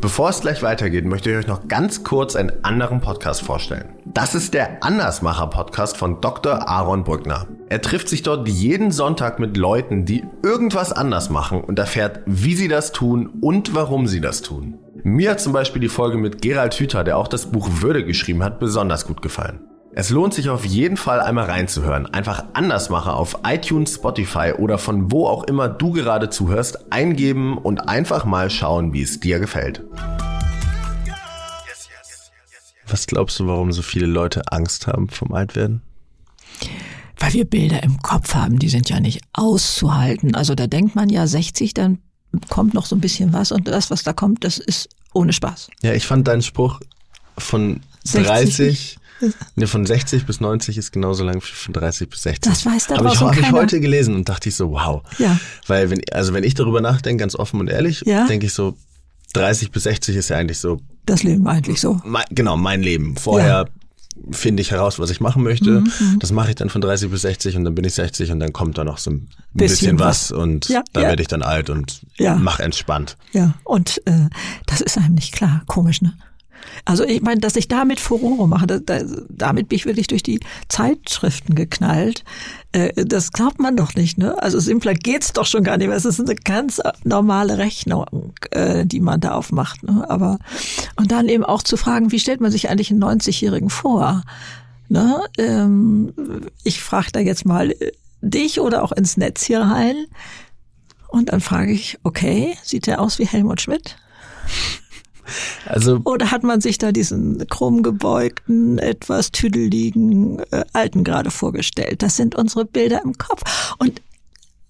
Bevor es gleich weitergeht, möchte ich euch noch ganz kurz einen anderen Podcast vorstellen. Das ist der Andersmacher-Podcast von Dr. Aaron Brückner. Er trifft sich dort jeden Sonntag mit Leuten, die irgendwas anders machen und erfährt, wie sie das tun und warum sie das tun. Mir hat zum Beispiel die Folge mit Gerald Hüther, der auch das Buch Würde geschrieben hat, besonders gut gefallen. Es lohnt sich auf jeden Fall einmal reinzuhören. Einfach Andersmacher auf iTunes, Spotify oder von wo auch immer du gerade zuhörst, eingeben und einfach mal schauen, wie es dir gefällt. Was glaubst du, warum so viele Leute Angst haben vom Altwerden? Weil wir Bilder im Kopf haben, die sind ja nicht auszuhalten. Also da denkt man ja 60, dann kommt noch so ein bisschen was und das, was da kommt, das ist ohne Spaß. Ja, ich fand deinen Spruch von 60. 30 Ne, von 60 bis 90 ist genauso lang wie von 30 bis 60. Das weiß da Habe ich, hab ich heute gelesen und dachte ich so, wow. Ja. Weil wenn, also wenn ich darüber nachdenke, ganz offen und ehrlich, Ja. denke ich so, 30 bis 60 ist ja eigentlich so, Das Leben eigentlich so. mein, genau, mein Leben. Vorher finde ich heraus, was ich machen möchte. Mhm, Das mache ich dann von 30 bis 60 und dann bin ich 60 und dann kommt da noch so ein Bisschen bisschen, was, was. und Ja, da ja. werde ich dann alt und Ja. mach entspannt. Ja, und äh, das ist einem nicht klar. Komisch, ne? Also ich meine, dass ich damit Furore mache, da, da, damit bin ich wirklich durch die Zeitschriften geknallt. Äh, das glaubt man doch nicht, ne? Also simpler geht's doch schon gar nicht mehr. Es ist eine ganz normale Rechnung, äh, die man da aufmacht. Ne? Aber und dann eben auch zu fragen, wie stellt man sich eigentlich einen 90-Jährigen vor? Ne? Ähm, ich frage da jetzt mal äh, dich oder auch ins Netz hier rein. Und dann frage ich, okay, sieht der aus wie Helmut Schmidt? Also Oder hat man sich da diesen krumm gebeugten, etwas tüdeligen äh, Alten gerade vorgestellt? Das sind unsere Bilder im Kopf. Und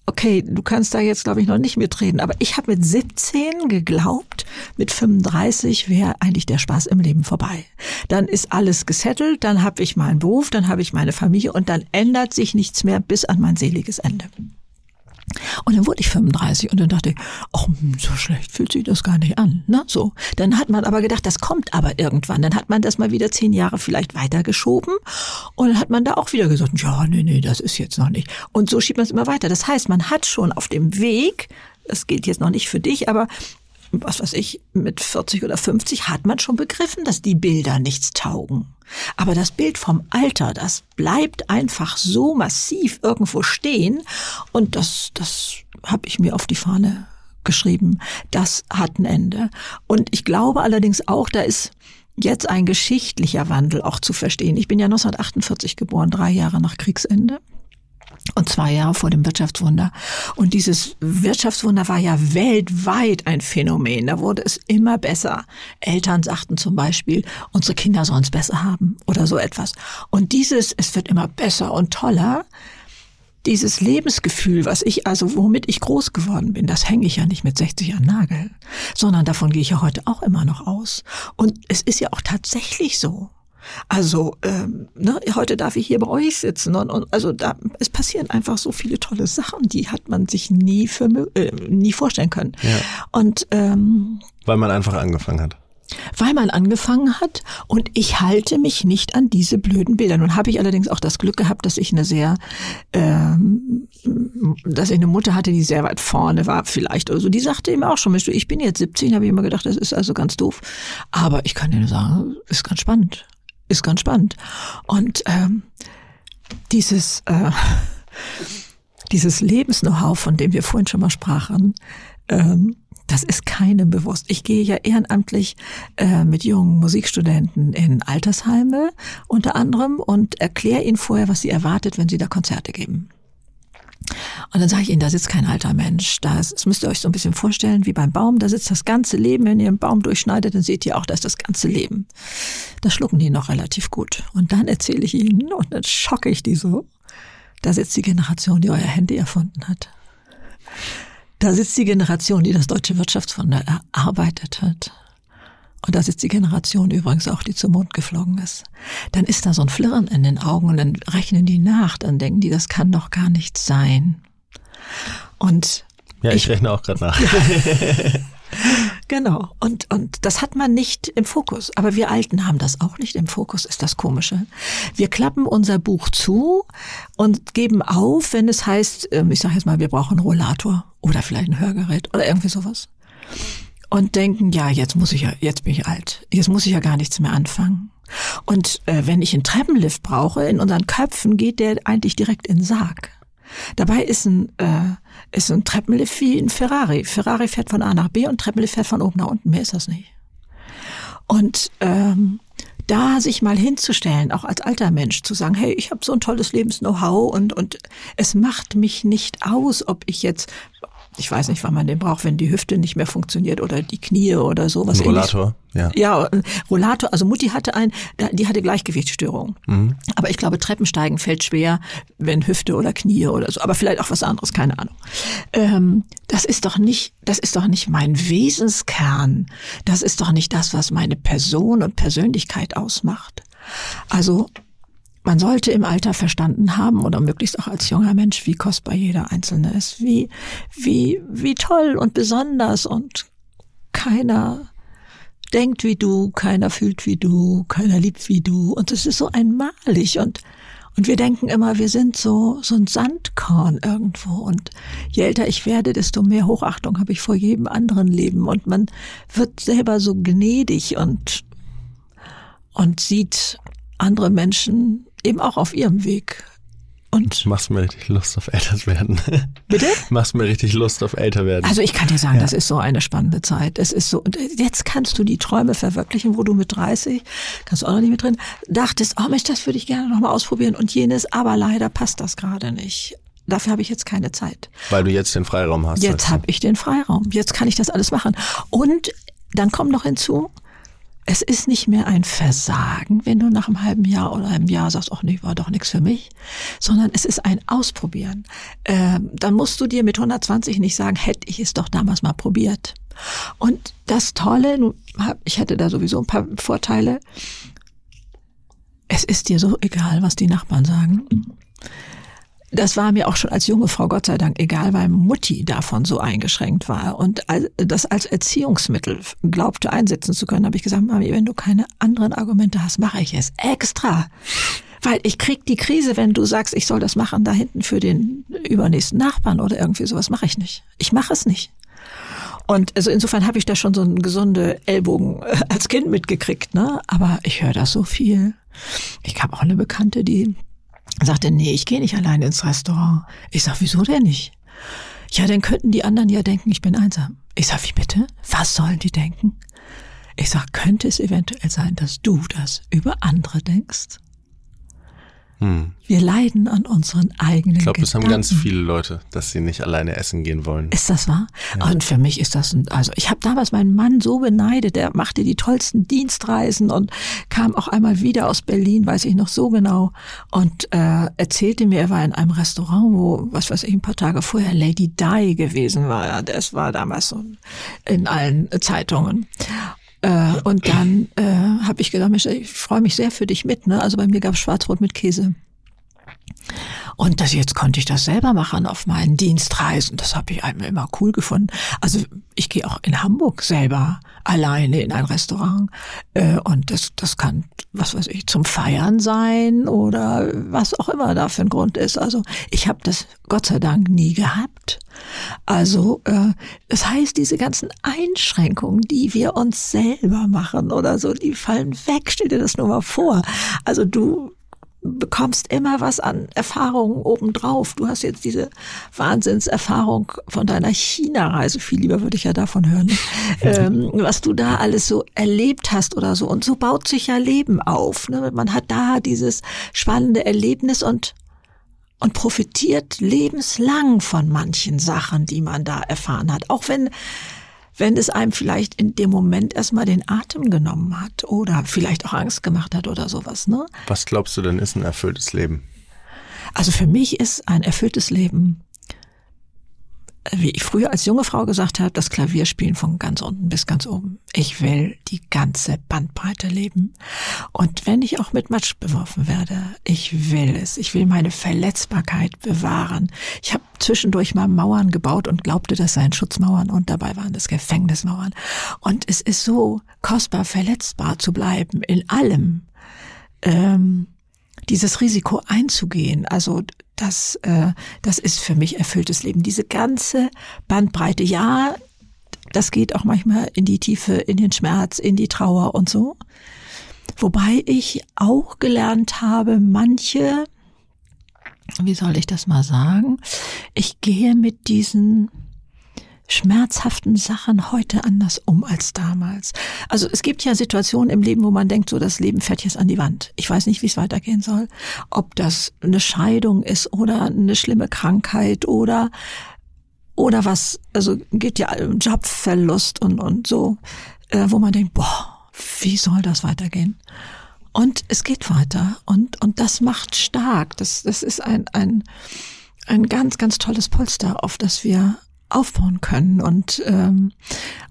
okay, du kannst da jetzt, glaube ich, noch nicht mitreden, aber ich habe mit 17 geglaubt, mit 35 wäre eigentlich der Spaß im Leben vorbei. Dann ist alles gesettelt, dann habe ich meinen Beruf, dann habe ich meine Familie und dann ändert sich nichts mehr bis an mein seliges Ende. Und dann wurde ich 35 und dann dachte ich, ach, hm, so schlecht fühlt sich das gar nicht an. Ne? So. Dann hat man aber gedacht, das kommt aber irgendwann. Dann hat man das mal wieder zehn Jahre vielleicht weitergeschoben und dann hat man da auch wieder gesagt, ja, nee, nee, das ist jetzt noch nicht. Und so schiebt man es immer weiter. Das heißt, man hat schon auf dem Weg, das gilt jetzt noch nicht für dich, aber was weiß ich, mit 40 oder 50 hat man schon begriffen, dass die Bilder nichts taugen. Aber das Bild vom Alter, das bleibt einfach so massiv irgendwo stehen und das, das habe ich mir auf die Fahne geschrieben. Das hat ein Ende. Und ich glaube allerdings auch, da ist jetzt ein geschichtlicher Wandel auch zu verstehen. Ich bin ja 1948 geboren, drei Jahre nach Kriegsende. Und zwei Jahre vor dem Wirtschaftswunder. Und dieses Wirtschaftswunder war ja weltweit ein Phänomen. Da wurde es immer besser. Eltern sagten zum Beispiel, unsere Kinder sollen es besser haben oder so etwas. Und dieses, es wird immer besser und toller, dieses Lebensgefühl, was ich, also womit ich groß geworden bin, das hänge ich ja nicht mit 60 an Nagel, sondern davon gehe ich ja heute auch immer noch aus. Und es ist ja auch tatsächlich so. Also ähm, ne, heute darf ich hier bei euch sitzen und, und also da es passieren einfach so viele tolle Sachen, die hat man sich nie für äh, nie vorstellen können. Ja. Und ähm, weil man einfach angefangen hat. weil man angefangen hat und ich halte mich nicht an diese blöden Bilder. Nun habe ich allerdings auch das Glück gehabt, dass ich eine sehr, ähm, dass ich eine Mutter hatte, die sehr weit vorne war vielleicht oder so. Die sagte eben auch schon, ich bin jetzt 17, habe ich immer gedacht, das ist also ganz doof. Aber ich kann dir nur sagen, ist ganz spannend, ist ganz spannend. Und ähm, dieses äh, dieses Lebens-Know-how, von dem wir vorhin schon mal sprachen, ähm, das ist keinem bewusst. Ich gehe ja ehrenamtlich äh, mit jungen Musikstudenten in Altersheime unter anderem und erkläre ihnen vorher, was sie erwartet, wenn sie da Konzerte geben. Und dann sage ich ihnen, da sitzt kein alter Mensch. Da ist, das müsst ihr euch so ein bisschen vorstellen, wie beim Baum. Da sitzt das ganze Leben. Wenn ihr einen Baum durchschneidet, dann seht ihr auch, da ist das ganze Leben. Das schlucken die noch relativ gut. Und dann erzähle ich ihnen und dann schocke ich die so. Da sitzt die Generation, die euer Handy erfunden hat. Da sitzt die Generation, die das deutsche Wirtschaftswunder erarbeitet hat. Und da sitzt die Generation übrigens auch, die zum Mond geflogen ist. Dann ist da so ein Flirren in den Augen und dann rechnen die nach, dann denken die, das kann doch gar nicht sein. Und Ja, ich, rechne auch gerade nach. Genau. Und, und das hat man nicht im Fokus. Aber wir Alten haben das auch nicht im Fokus, ist das Komische. Wir klappen unser Buch zu und geben auf, wenn es heißt, ähm, ich sage jetzt mal, wir brauchen einen Rollator oder vielleicht ein Hörgerät oder irgendwie sowas. Und denken, ja, jetzt muss ich ja, jetzt bin ich alt. Jetzt muss ich ja gar nichts mehr anfangen. Und äh, wenn ich einen Treppenlift brauche, in unseren Köpfen geht der eigentlich direkt in den Sarg. Dabei ist ein, äh, ist ein Treppenlift wie ein Ferrari. Ferrari fährt von A nach B und Treppenlift fährt von oben nach unten. Mehr ist das nicht. Und ähm, da sich mal hinzustellen, auch als alter Mensch, zu sagen, hey, ich habe so ein tolles Lebens-Know-how und, und es macht mich nicht aus, ob ich jetzt, ich weiß nicht, wann man den braucht, wenn die Hüfte nicht mehr funktioniert oder die Knie oder sowas. Ein Rollator, ja. Ja, ein Rollator. Also Mutti hatte einen, die hatte Gleichgewichtsstörung. Mhm. Aber ich glaube, Treppensteigen fällt schwer, wenn Hüfte oder Knie oder so. Aber vielleicht auch was anderes, keine Ahnung. Ähm, das ist doch nicht, das ist doch nicht mein Wesenskern. Das ist doch nicht das, was meine Person und Persönlichkeit ausmacht. Also man sollte im Alter verstanden haben oder möglichst auch als junger Mensch, wie kostbar jeder Einzelne ist, wie, wie, wie toll und besonders und keiner denkt wie du, keiner fühlt wie du, keiner liebt wie du und es ist so einmalig und und wir denken immer, wir sind so, so ein Sandkorn irgendwo. Und je älter ich werde, desto mehr Hochachtung habe ich vor jedem anderen Leben. Und man wird selber so gnädig und, und sieht andere Menschen eben auch auf ihrem Weg. Und Machst mir richtig Lust auf älter werden. bitte? Machst mir richtig Lust auf älter werden. Also ich kann dir sagen, das ist so eine spannende Zeit. Es ist so, und jetzt kannst du die Träume verwirklichen, wo du mit 30, kannst du auch noch nicht mit drin, dachtest, oh Mensch, das würde ich gerne nochmal ausprobieren und jenes, aber leider passt das gerade nicht. Dafür habe ich jetzt keine Zeit. Weil du jetzt den Freiraum hast. Jetzt habe ich den Freiraum. Jetzt kann ich das alles machen. Und dann kommt noch hinzu, es ist nicht mehr ein Versagen, wenn du nach einem halben Jahr oder einem Jahr sagst, ach nee, war doch nichts für mich, sondern es ist ein Ausprobieren. Ähm, dann musst du dir mit 120 nicht sagen, hätte ich es doch damals mal probiert. Und das Tolle, ich hätte da sowieso ein paar Vorteile, es ist dir so egal, was die Nachbarn sagen. Das war mir auch schon als junge Frau Gott sei Dank egal, weil Mutti davon so eingeschränkt war und das als Erziehungsmittel glaubte einsetzen zu können, habe ich gesagt, Mami, wenn du keine anderen Argumente hast, mache ich es extra. Weil ich krieg die Krise, wenn du sagst, ich soll das machen da hinten für den übernächsten Nachbarn oder irgendwie sowas, mache ich nicht. Ich mache es nicht. Und also insofern habe ich da schon so einen gesunde Ellbogen äh, als Kind mitgekriegt, ne? Aber ich höre das so viel. Ich habe auch eine Bekannte, die sagte, nee, ich gehe nicht allein ins Restaurant. Ich sag, wieso denn nicht? Ja, dann könnten die anderen ja denken, ich bin einsam. Ich sag, wie bitte? Was sollen die denken? Ich sag, könnte es eventuell sein, dass du das über andere denkst? Hm. Wir leiden an unseren eigenen Ich glaube, das haben ganz viele Leute, dass sie nicht alleine essen gehen wollen. Ist das wahr? Und für mich ist das, ein, also ich habe damals meinen Mann so beneidet, der machte die tollsten Dienstreisen und kam auch einmal wieder aus Berlin, weiß ich noch so genau, und äh, erzählte mir, er war in einem Restaurant, wo, was weiß ich, ein paar Tage vorher Lady Di gewesen war. Das war damals so in allen Zeitungen. Äh, und dann äh, habe ich gedacht, ich freue mich sehr für dich mit. Ne? Also bei mir gab es Schwarzbrot mit Käse. Und das jetzt konnte ich das selber machen auf meinen Dienstreisen. Das habe ich einmal immer cool gefunden. Also ich gehe auch in Hamburg selber alleine in ein Restaurant. Äh, und das, das kann, was weiß ich, zum Feiern sein oder was auch immer da für ein Grund ist. Also ich habe das Gott sei Dank nie gehabt. Also äh, das heißt, diese ganzen Einschränkungen, die wir uns selber machen oder so, die fallen weg. Stell dir das nur mal vor. Also du bekommst immer was an Erfahrungen obendrauf. Du hast jetzt diese Wahnsinnserfahrung von deiner China-Reise. Viel lieber würde ich ja davon hören. ähm, was du da alles so erlebt hast oder so. Und so baut sich ja Leben auf. Ne? Man hat da dieses spannende Erlebnis und und profitiert lebenslang von manchen Sachen, die man da erfahren hat. Auch wenn wenn es einem vielleicht in dem Moment erstmal den Atem genommen hat oder vielleicht auch Angst gemacht hat oder sowas, ne? Was glaubst du denn ist ein erfülltes Leben? Also für mich ist ein erfülltes Leben, wie ich früher als junge Frau gesagt habe, das Klavierspielen von ganz unten bis ganz oben. Ich will die ganze Bandbreite leben. Und wenn ich auch mit Matsch beworfen werde, ich will es. Ich will meine Verletzbarkeit bewahren. Ich habe zwischendurch mal Mauern gebaut und glaubte, das seien Schutzmauern und dabei waren das Gefängnismauern. Und es ist so kostbar, verletzbar zu bleiben in allem. Ähm, dieses Risiko einzugehen, also das, äh, das ist für mich erfülltes Leben. Diese ganze Bandbreite, ja, das geht auch manchmal in die Tiefe, in den Schmerz, in die Trauer und so. Wobei ich auch gelernt habe, manche, wie soll ich das mal sagen, ich gehe mit diesen schmerzhaften Sachen heute anders um als damals. Also es gibt ja Situationen im Leben, wo man denkt, so das Leben fährt jetzt an die Wand. Ich weiß nicht, wie es weitergehen soll. Ob das eine Scheidung ist oder eine schlimme Krankheit oder oder was, also geht ja um Jobverlust und und so, äh, wo man denkt, boah, wie soll das weitergehen? Und es geht weiter und und das macht stark. Das das ist ein ein ein ganz ganz tolles Polster, auf das wir aufbauen können und ähm,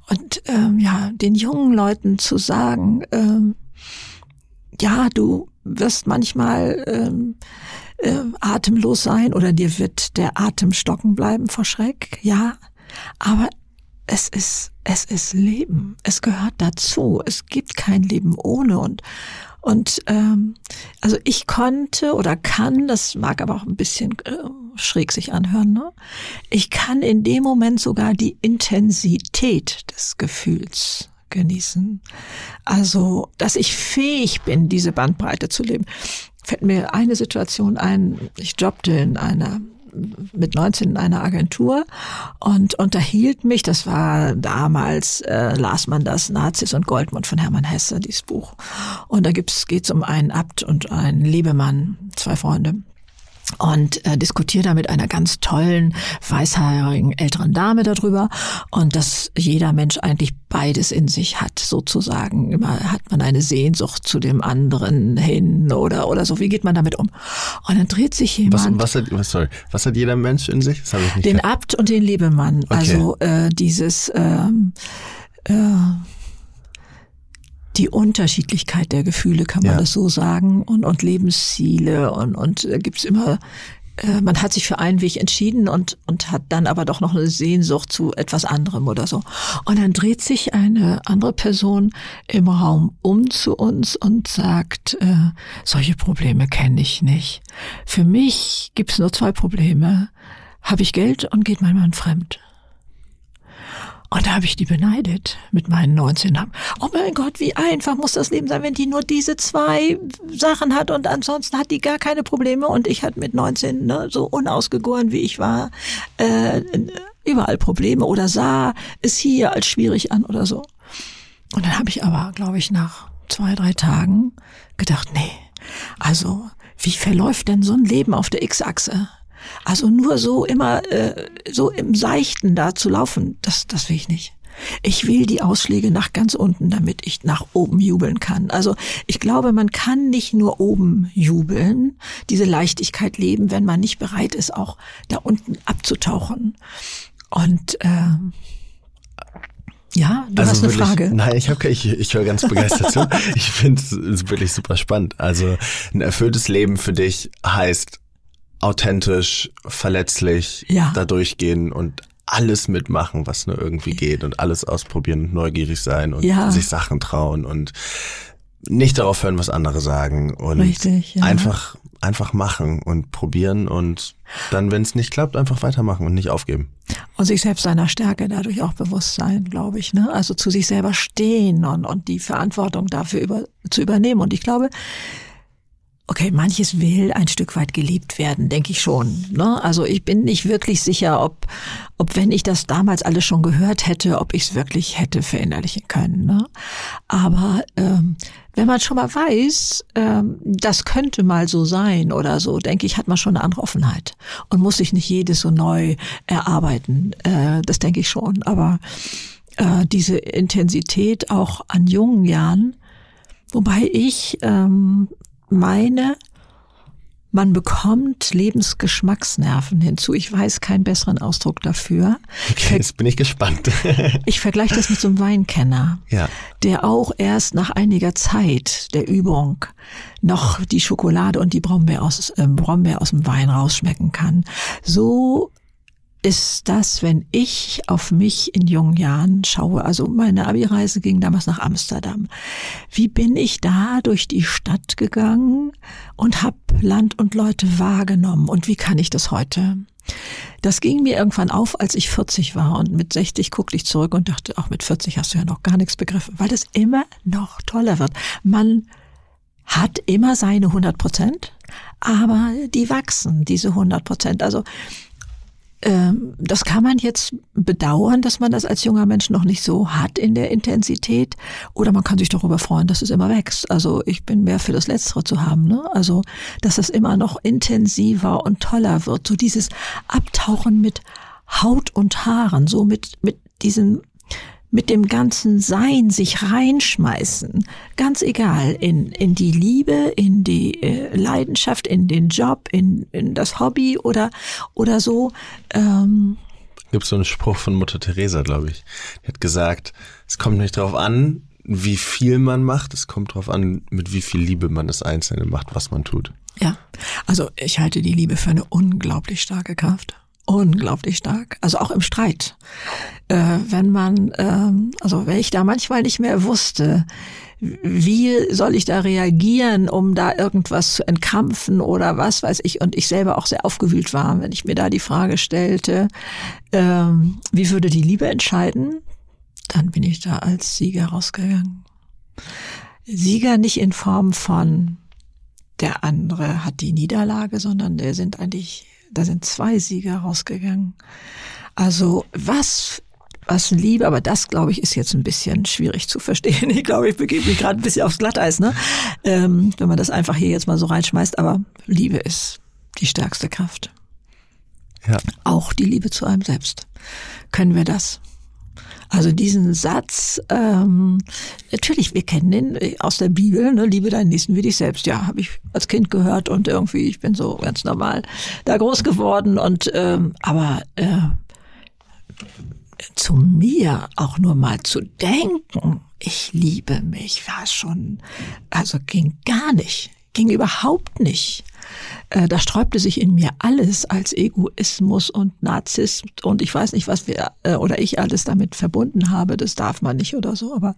und ähm, ja den jungen Leuten zu sagen, ähm, ja, du wirst manchmal ähm, äh, atemlos sein oder dir wird der Atem stocken bleiben vor Schreck, ja. Aber es ist, es ist Leben. Es gehört dazu. Es gibt kein Leben ohne und und ähm, also ich konnte oder kann, das mag aber auch ein bisschen äh, schräg sich anhören, ne? Ich kann in dem Moment sogar die Intensität des Gefühls genießen. Also, dass ich fähig bin, diese Bandbreite zu leben. Fällt mir eine Situation ein, ich jobbte in einer mit 19 in einer Agentur und unterhielt mich, das war damals, äh, las man das Nazis und Goldmund von Hermann Hesse, dieses Buch. Und da gibt's, geht's um einen Abt und einen Lebemann, zwei Freunde und äh, diskutiere da mit einer ganz tollen, weißhaarigen älteren Dame darüber und dass jeder Mensch eigentlich beides in sich hat, sozusagen. Immer hat man eine Sehnsucht zu dem anderen hin oder oder so. Wie geht man damit um? Und dann dreht sich jemand. Was, was, hat, was, sorry, was hat jeder Mensch in sich? Das ich nicht den gehabt. Abt und den Lebemann. Okay. Also äh, dieses ähm, äh, die Unterschiedlichkeit der Gefühle, kann man ja. das so sagen, und, und Lebensziele und, und da gibt's immer, äh, man hat sich für einen Weg entschieden und, und hat dann aber doch noch eine Sehnsucht zu etwas anderem oder so. Und dann dreht sich eine andere Person im Raum um zu uns und sagt, äh, solche Probleme kenne ich nicht. Für mich gibt's nur zwei Probleme. Habe ich Geld und geht mein Mann fremd? Und da habe ich die beneidet mit meinen 19 Jahren. Oh mein Gott, wie einfach muss das Leben sein, wenn die nur diese zwei Sachen hat und ansonsten hat die gar keine Probleme. Und ich hatte mit 19, ne, so unausgegoren wie ich war, äh, überall Probleme oder sah es hier als schwierig an oder so. Und dann habe ich aber, glaube ich, nach zwei, drei Tagen gedacht, nee, also wie verläuft denn so ein Leben auf der X-Achse? Also nur so immer äh, so im Seichten da zu laufen, das, das will ich nicht. Ich will die Ausschläge nach ganz unten, damit ich nach oben jubeln kann. Also ich glaube, man kann nicht nur oben jubeln, diese Leichtigkeit leben, wenn man nicht bereit ist, auch da unten abzutauchen. Und äh, ja, du also hast eine wirklich, Frage. Nein, ich, hab, ich, ich höre ganz begeistert zu. Ich finde es wirklich super spannend. Also ein erfülltes Leben für dich heißt authentisch, verletzlich ja. da durchgehen und alles mitmachen, was nur irgendwie geht und alles ausprobieren und neugierig sein und ja. sich Sachen trauen und nicht darauf hören, was andere sagen und Richtig, ja. einfach einfach machen und probieren und dann, wenn es nicht klappt, einfach weitermachen und nicht aufgeben. Und sich selbst seiner Stärke dadurch auch bewusst sein, glaube ich. Ne? Also zu sich selber stehen und, und die Verantwortung dafür über, zu übernehmen. Und ich glaube, Okay, manches will ein Stück weit geliebt werden, denke ich schon. Ne? Also ich bin nicht wirklich sicher, ob, ob wenn ich das damals alles schon gehört hätte, ob ich es wirklich hätte verinnerlichen können. Ne? Aber ähm, wenn man schon mal weiß, ähm, das könnte mal so sein oder so, denke ich, hat man schon eine andere Offenheit und muss sich nicht jedes so neu erarbeiten. Äh, das denke ich schon. Aber äh, diese Intensität auch an jungen Jahren, Wobei ich ähm, meine, man bekommt Lebensgeschmacksnerven hinzu. Ich weiß keinen besseren Ausdruck dafür. Okay, jetzt bin ich gespannt. ich vergleiche das mit so einem Weinkenner, ja. der auch erst nach einiger Zeit der Übung noch die Schokolade und die Brombeer aus, äh, Brombeer aus dem Wein rausschmecken kann. So ist das, wenn ich auf mich in jungen Jahren schaue. Also meine Abi-Reise ging damals nach Amsterdam. Wie bin ich da durch die Stadt gegangen und habe Land und Leute wahrgenommen? Und wie kann ich das heute? Das ging mir irgendwann auf, als ich 40 war und mit 60 guckte ich zurück und dachte, auch mit 40 hast du ja noch gar nichts begriffen, weil das immer noch toller wird. Man hat immer seine 100 Prozent, aber die wachsen, diese 100 Prozent. Also das kann man jetzt bedauern, dass man das als junger Mensch noch nicht so hat in der Intensität. Oder man kann sich darüber freuen, dass es immer wächst. Also ich bin mehr für das Letztere zu haben. Ne? Also, dass es immer noch intensiver und toller wird. So dieses Abtauchen mit Haut und Haaren, so mit, mit diesem mit dem ganzen Sein sich reinschmeißen, ganz egal, in, in die Liebe, in die äh, Leidenschaft, in den Job, in, in das Hobby oder, oder so. Ähm, Gibt so einen Spruch von Mutter Teresa, glaube ich. Die hat gesagt, es kommt nicht darauf an, wie viel man macht. Es kommt darauf an, mit wie viel Liebe man das Einzelne macht, was man tut. Ja, also ich halte die Liebe für eine unglaublich starke Kraft. Unglaublich stark. Also auch im Streit. Äh, wenn man, ähm, also wenn ich da manchmal nicht mehr wusste, wie soll ich da reagieren, um da irgendwas zu entkrampfen oder was weiß ich. Und ich selber auch sehr aufgewühlt war, wenn ich mir da die Frage stellte, ähm, wie würde die Liebe entscheiden, dann bin ich da als Sieger rausgegangen. Sieger nicht in Form von der andere hat die Niederlage, sondern der sind eigentlich, da sind zwei Sieger rausgegangen. Also was was Liebe, aber das, glaube ich, ist jetzt ein bisschen schwierig zu verstehen. Ich glaube, ich begebe mich gerade ein bisschen aufs Glatteis, ne? Ähm, wenn man das einfach hier jetzt mal so reinschmeißt. Aber Liebe ist die stärkste Kraft. Ja. Auch die Liebe zu einem selbst. Können wir das? Also diesen Satz, ähm, natürlich, wir kennen den äh, aus der Bibel, ne, liebe deinen Nächsten wie dich selbst. Ja, habe ich als Kind gehört und irgendwie, ich bin so ganz normal da groß geworden und ähm, aber äh, zu mir auch nur mal zu denken, ich liebe mich, war schon, also ging gar nicht, ging überhaupt nicht. Äh, da sträubte sich in mir alles als Egoismus und Narzisst und ich weiß nicht, was wir äh, oder ich alles damit verbunden habe, das darf man nicht oder so, aber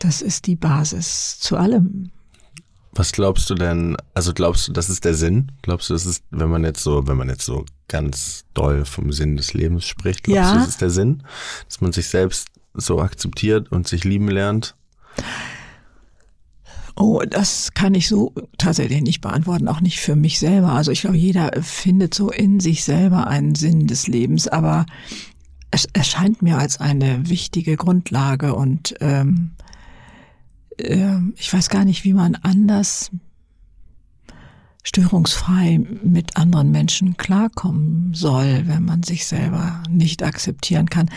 das ist die Basis zu allem. Was glaubst du denn, also glaubst du, das ist der Sinn? Glaubst du, das ist, wenn man jetzt so, wenn man jetzt so ganz doll vom Sinn des Lebens spricht, glaubst ja. du, das ist der Sinn? Dass man sich selbst so akzeptiert und sich lieben lernt? Oh, das kann ich so tatsächlich nicht beantworten, auch nicht für mich selber. Also ich glaube, jeder findet so in sich selber einen Sinn des Lebens, aber es erscheint mir als eine wichtige Grundlage und ähm, ähm, ich weiß gar nicht, wie man anders störungsfrei mit anderen Menschen klarkommen soll, wenn man sich selber nicht akzeptieren kann.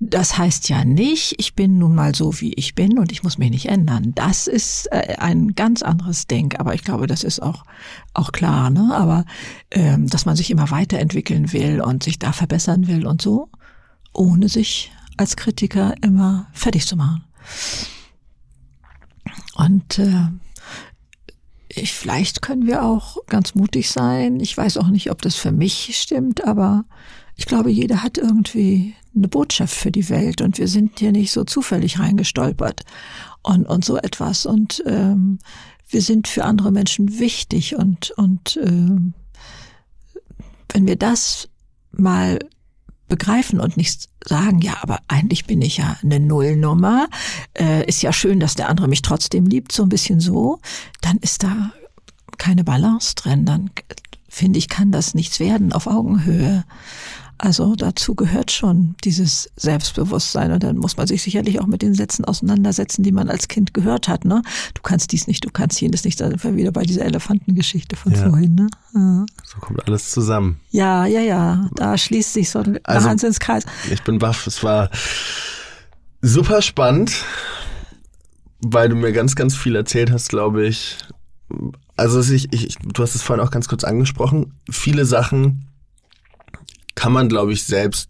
Das heißt ja nicht, ich bin nun mal so, wie ich bin und ich muss mich nicht ändern. Das ist äh, ein ganz anderes Denk, aber ich glaube, das ist auch, auch klar, ne? Aber ähm, dass man sich immer weiterentwickeln will und sich da verbessern will und so, ohne sich als Kritiker immer fertig zu machen. Und äh, ich, vielleicht können wir auch ganz mutig sein. Ich weiß auch nicht, ob das für mich stimmt, aber ich glaube, jeder hat irgendwie eine Botschaft für die Welt und wir sind hier nicht so zufällig reingestolpert und, und so etwas. Und ähm, wir sind für andere Menschen wichtig und, und ähm, wenn wir das mal begreifen und nicht sagen, ja, aber eigentlich bin ich ja eine Nullnummer, äh, ist ja schön, dass der andere mich trotzdem liebt, so ein bisschen so, dann ist da keine Balance drin, dann finde ich, kann das nichts werden auf Augenhöhe. Also dazu gehört schon dieses Selbstbewusstsein und dann muss man sich sicherlich auch mit den Sätzen auseinandersetzen, die man als Kind gehört hat. Ne? Du kannst dies nicht, du kannst jenes nicht. Da sind wir wieder bei dieser Elefantengeschichte von ja. vorhin. Ne? Ja. So kommt alles zusammen. Ja, ja, ja. Da schließt sich so ein also, Wahnsinnskreis. Ich bin baff. Es war super spannend, weil du mir ganz, ganz viel erzählt hast, glaube ich. Also ich, ich, du hast es vorhin auch ganz kurz angesprochen. Viele Sachen kann man, glaube ich, selbst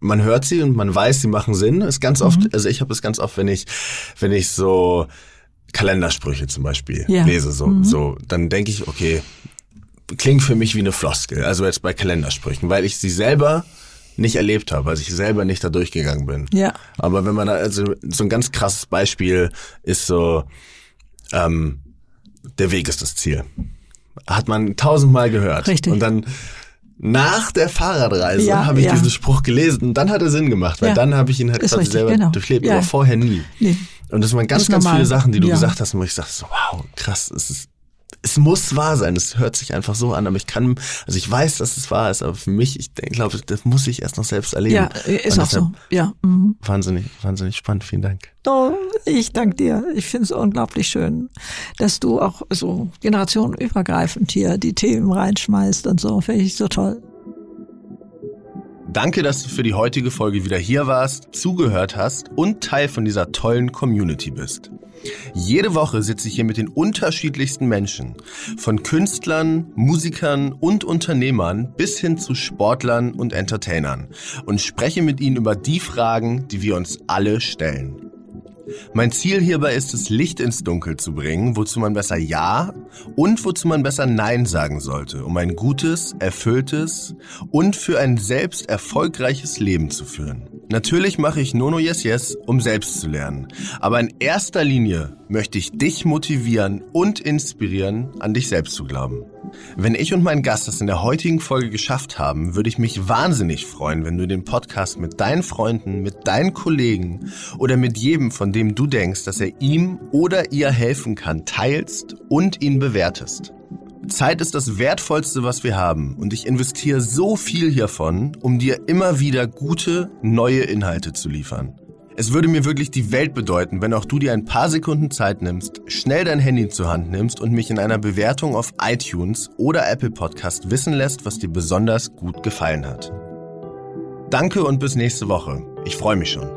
man hört sie und man weiß, sie machen Sinn. Ist ganz oft, mhm. also ich habe es ganz oft, wenn ich, wenn ich so Kalendersprüche zum Beispiel ja. lese, so, mhm. so, dann denke ich, okay, klingt für mich wie eine Floskel. Also jetzt bei Kalendersprüchen, weil ich sie selber nicht erlebt habe, weil ich selber nicht da durchgegangen bin. Ja. Aber wenn man da, also so ein ganz krasses Beispiel ist so, ähm, der Weg ist das Ziel. Hat man tausendmal gehört. Richtig. Und dann nach der Fahrradreise ja, habe ich ja. diesen Spruch gelesen und dann hat er Sinn gemacht, weil ja. dann habe ich ihn halt quasi richtig, selber genau. durchlebt, aber vorher nie. Nee. Und das waren ganz, ganz normal. viele Sachen, die du gesagt hast, wo ich dachte so, wow, krass, es ist es muss wahr sein. Es hört sich einfach so an, aber ich kann, also ich weiß, dass es wahr ist, aber für mich, ich glaube, das muss ich erst noch selbst erleben. Ja, ist auch so. Ja. Mhm. Wahnsinnig, wahnsinnig spannend. Vielen Dank. Oh, ich danke dir. Ich finde es unglaublich schön, dass du auch so generationenübergreifend hier die Themen reinschmeißt und so. Finde ich so toll. Danke, dass du für die heutige Folge wieder hier warst, zugehört hast und Teil von dieser tollen Community bist. Jede Woche sitze ich hier mit den unterschiedlichsten Menschen, von Künstlern, Musikern und Unternehmern bis hin zu Sportlern und Entertainern und spreche mit ihnen über die Fragen, die wir uns alle stellen. Mein Ziel hierbei ist es, Licht ins Dunkel zu bringen, wozu man besser Ja und wozu man besser Nein sagen sollte, um ein gutes, erfülltes und für ein selbst erfolgreiches Leben zu führen. Natürlich mache ich Nono Yes Yes, um selbst zu lernen. Aber in erster Linie möchte ich dich motivieren und inspirieren, an dich selbst zu glauben. Wenn ich und mein Gast es in der heutigen Folge geschafft haben, würde ich mich wahnsinnig freuen, wenn du den Podcast mit deinen Freunden, mit deinen Kollegen oder mit jedem, von dem du denkst, dass er ihm oder ihr helfen kann, teilst und ihn bewertest. Zeit ist das Wertvollste, was wir haben. Und ich investiere so viel hiervon, um dir immer wieder gute, neue Inhalte zu liefern. Es würde mir wirklich die Welt bedeuten, wenn auch du dir ein paar Sekunden Zeit nimmst, schnell dein Handy zur Hand nimmst und mich in einer Bewertung auf iTunes oder Apple Podcast wissen lässt, was dir besonders gut gefallen hat. Danke und bis nächste Woche. Ich freue mich schon.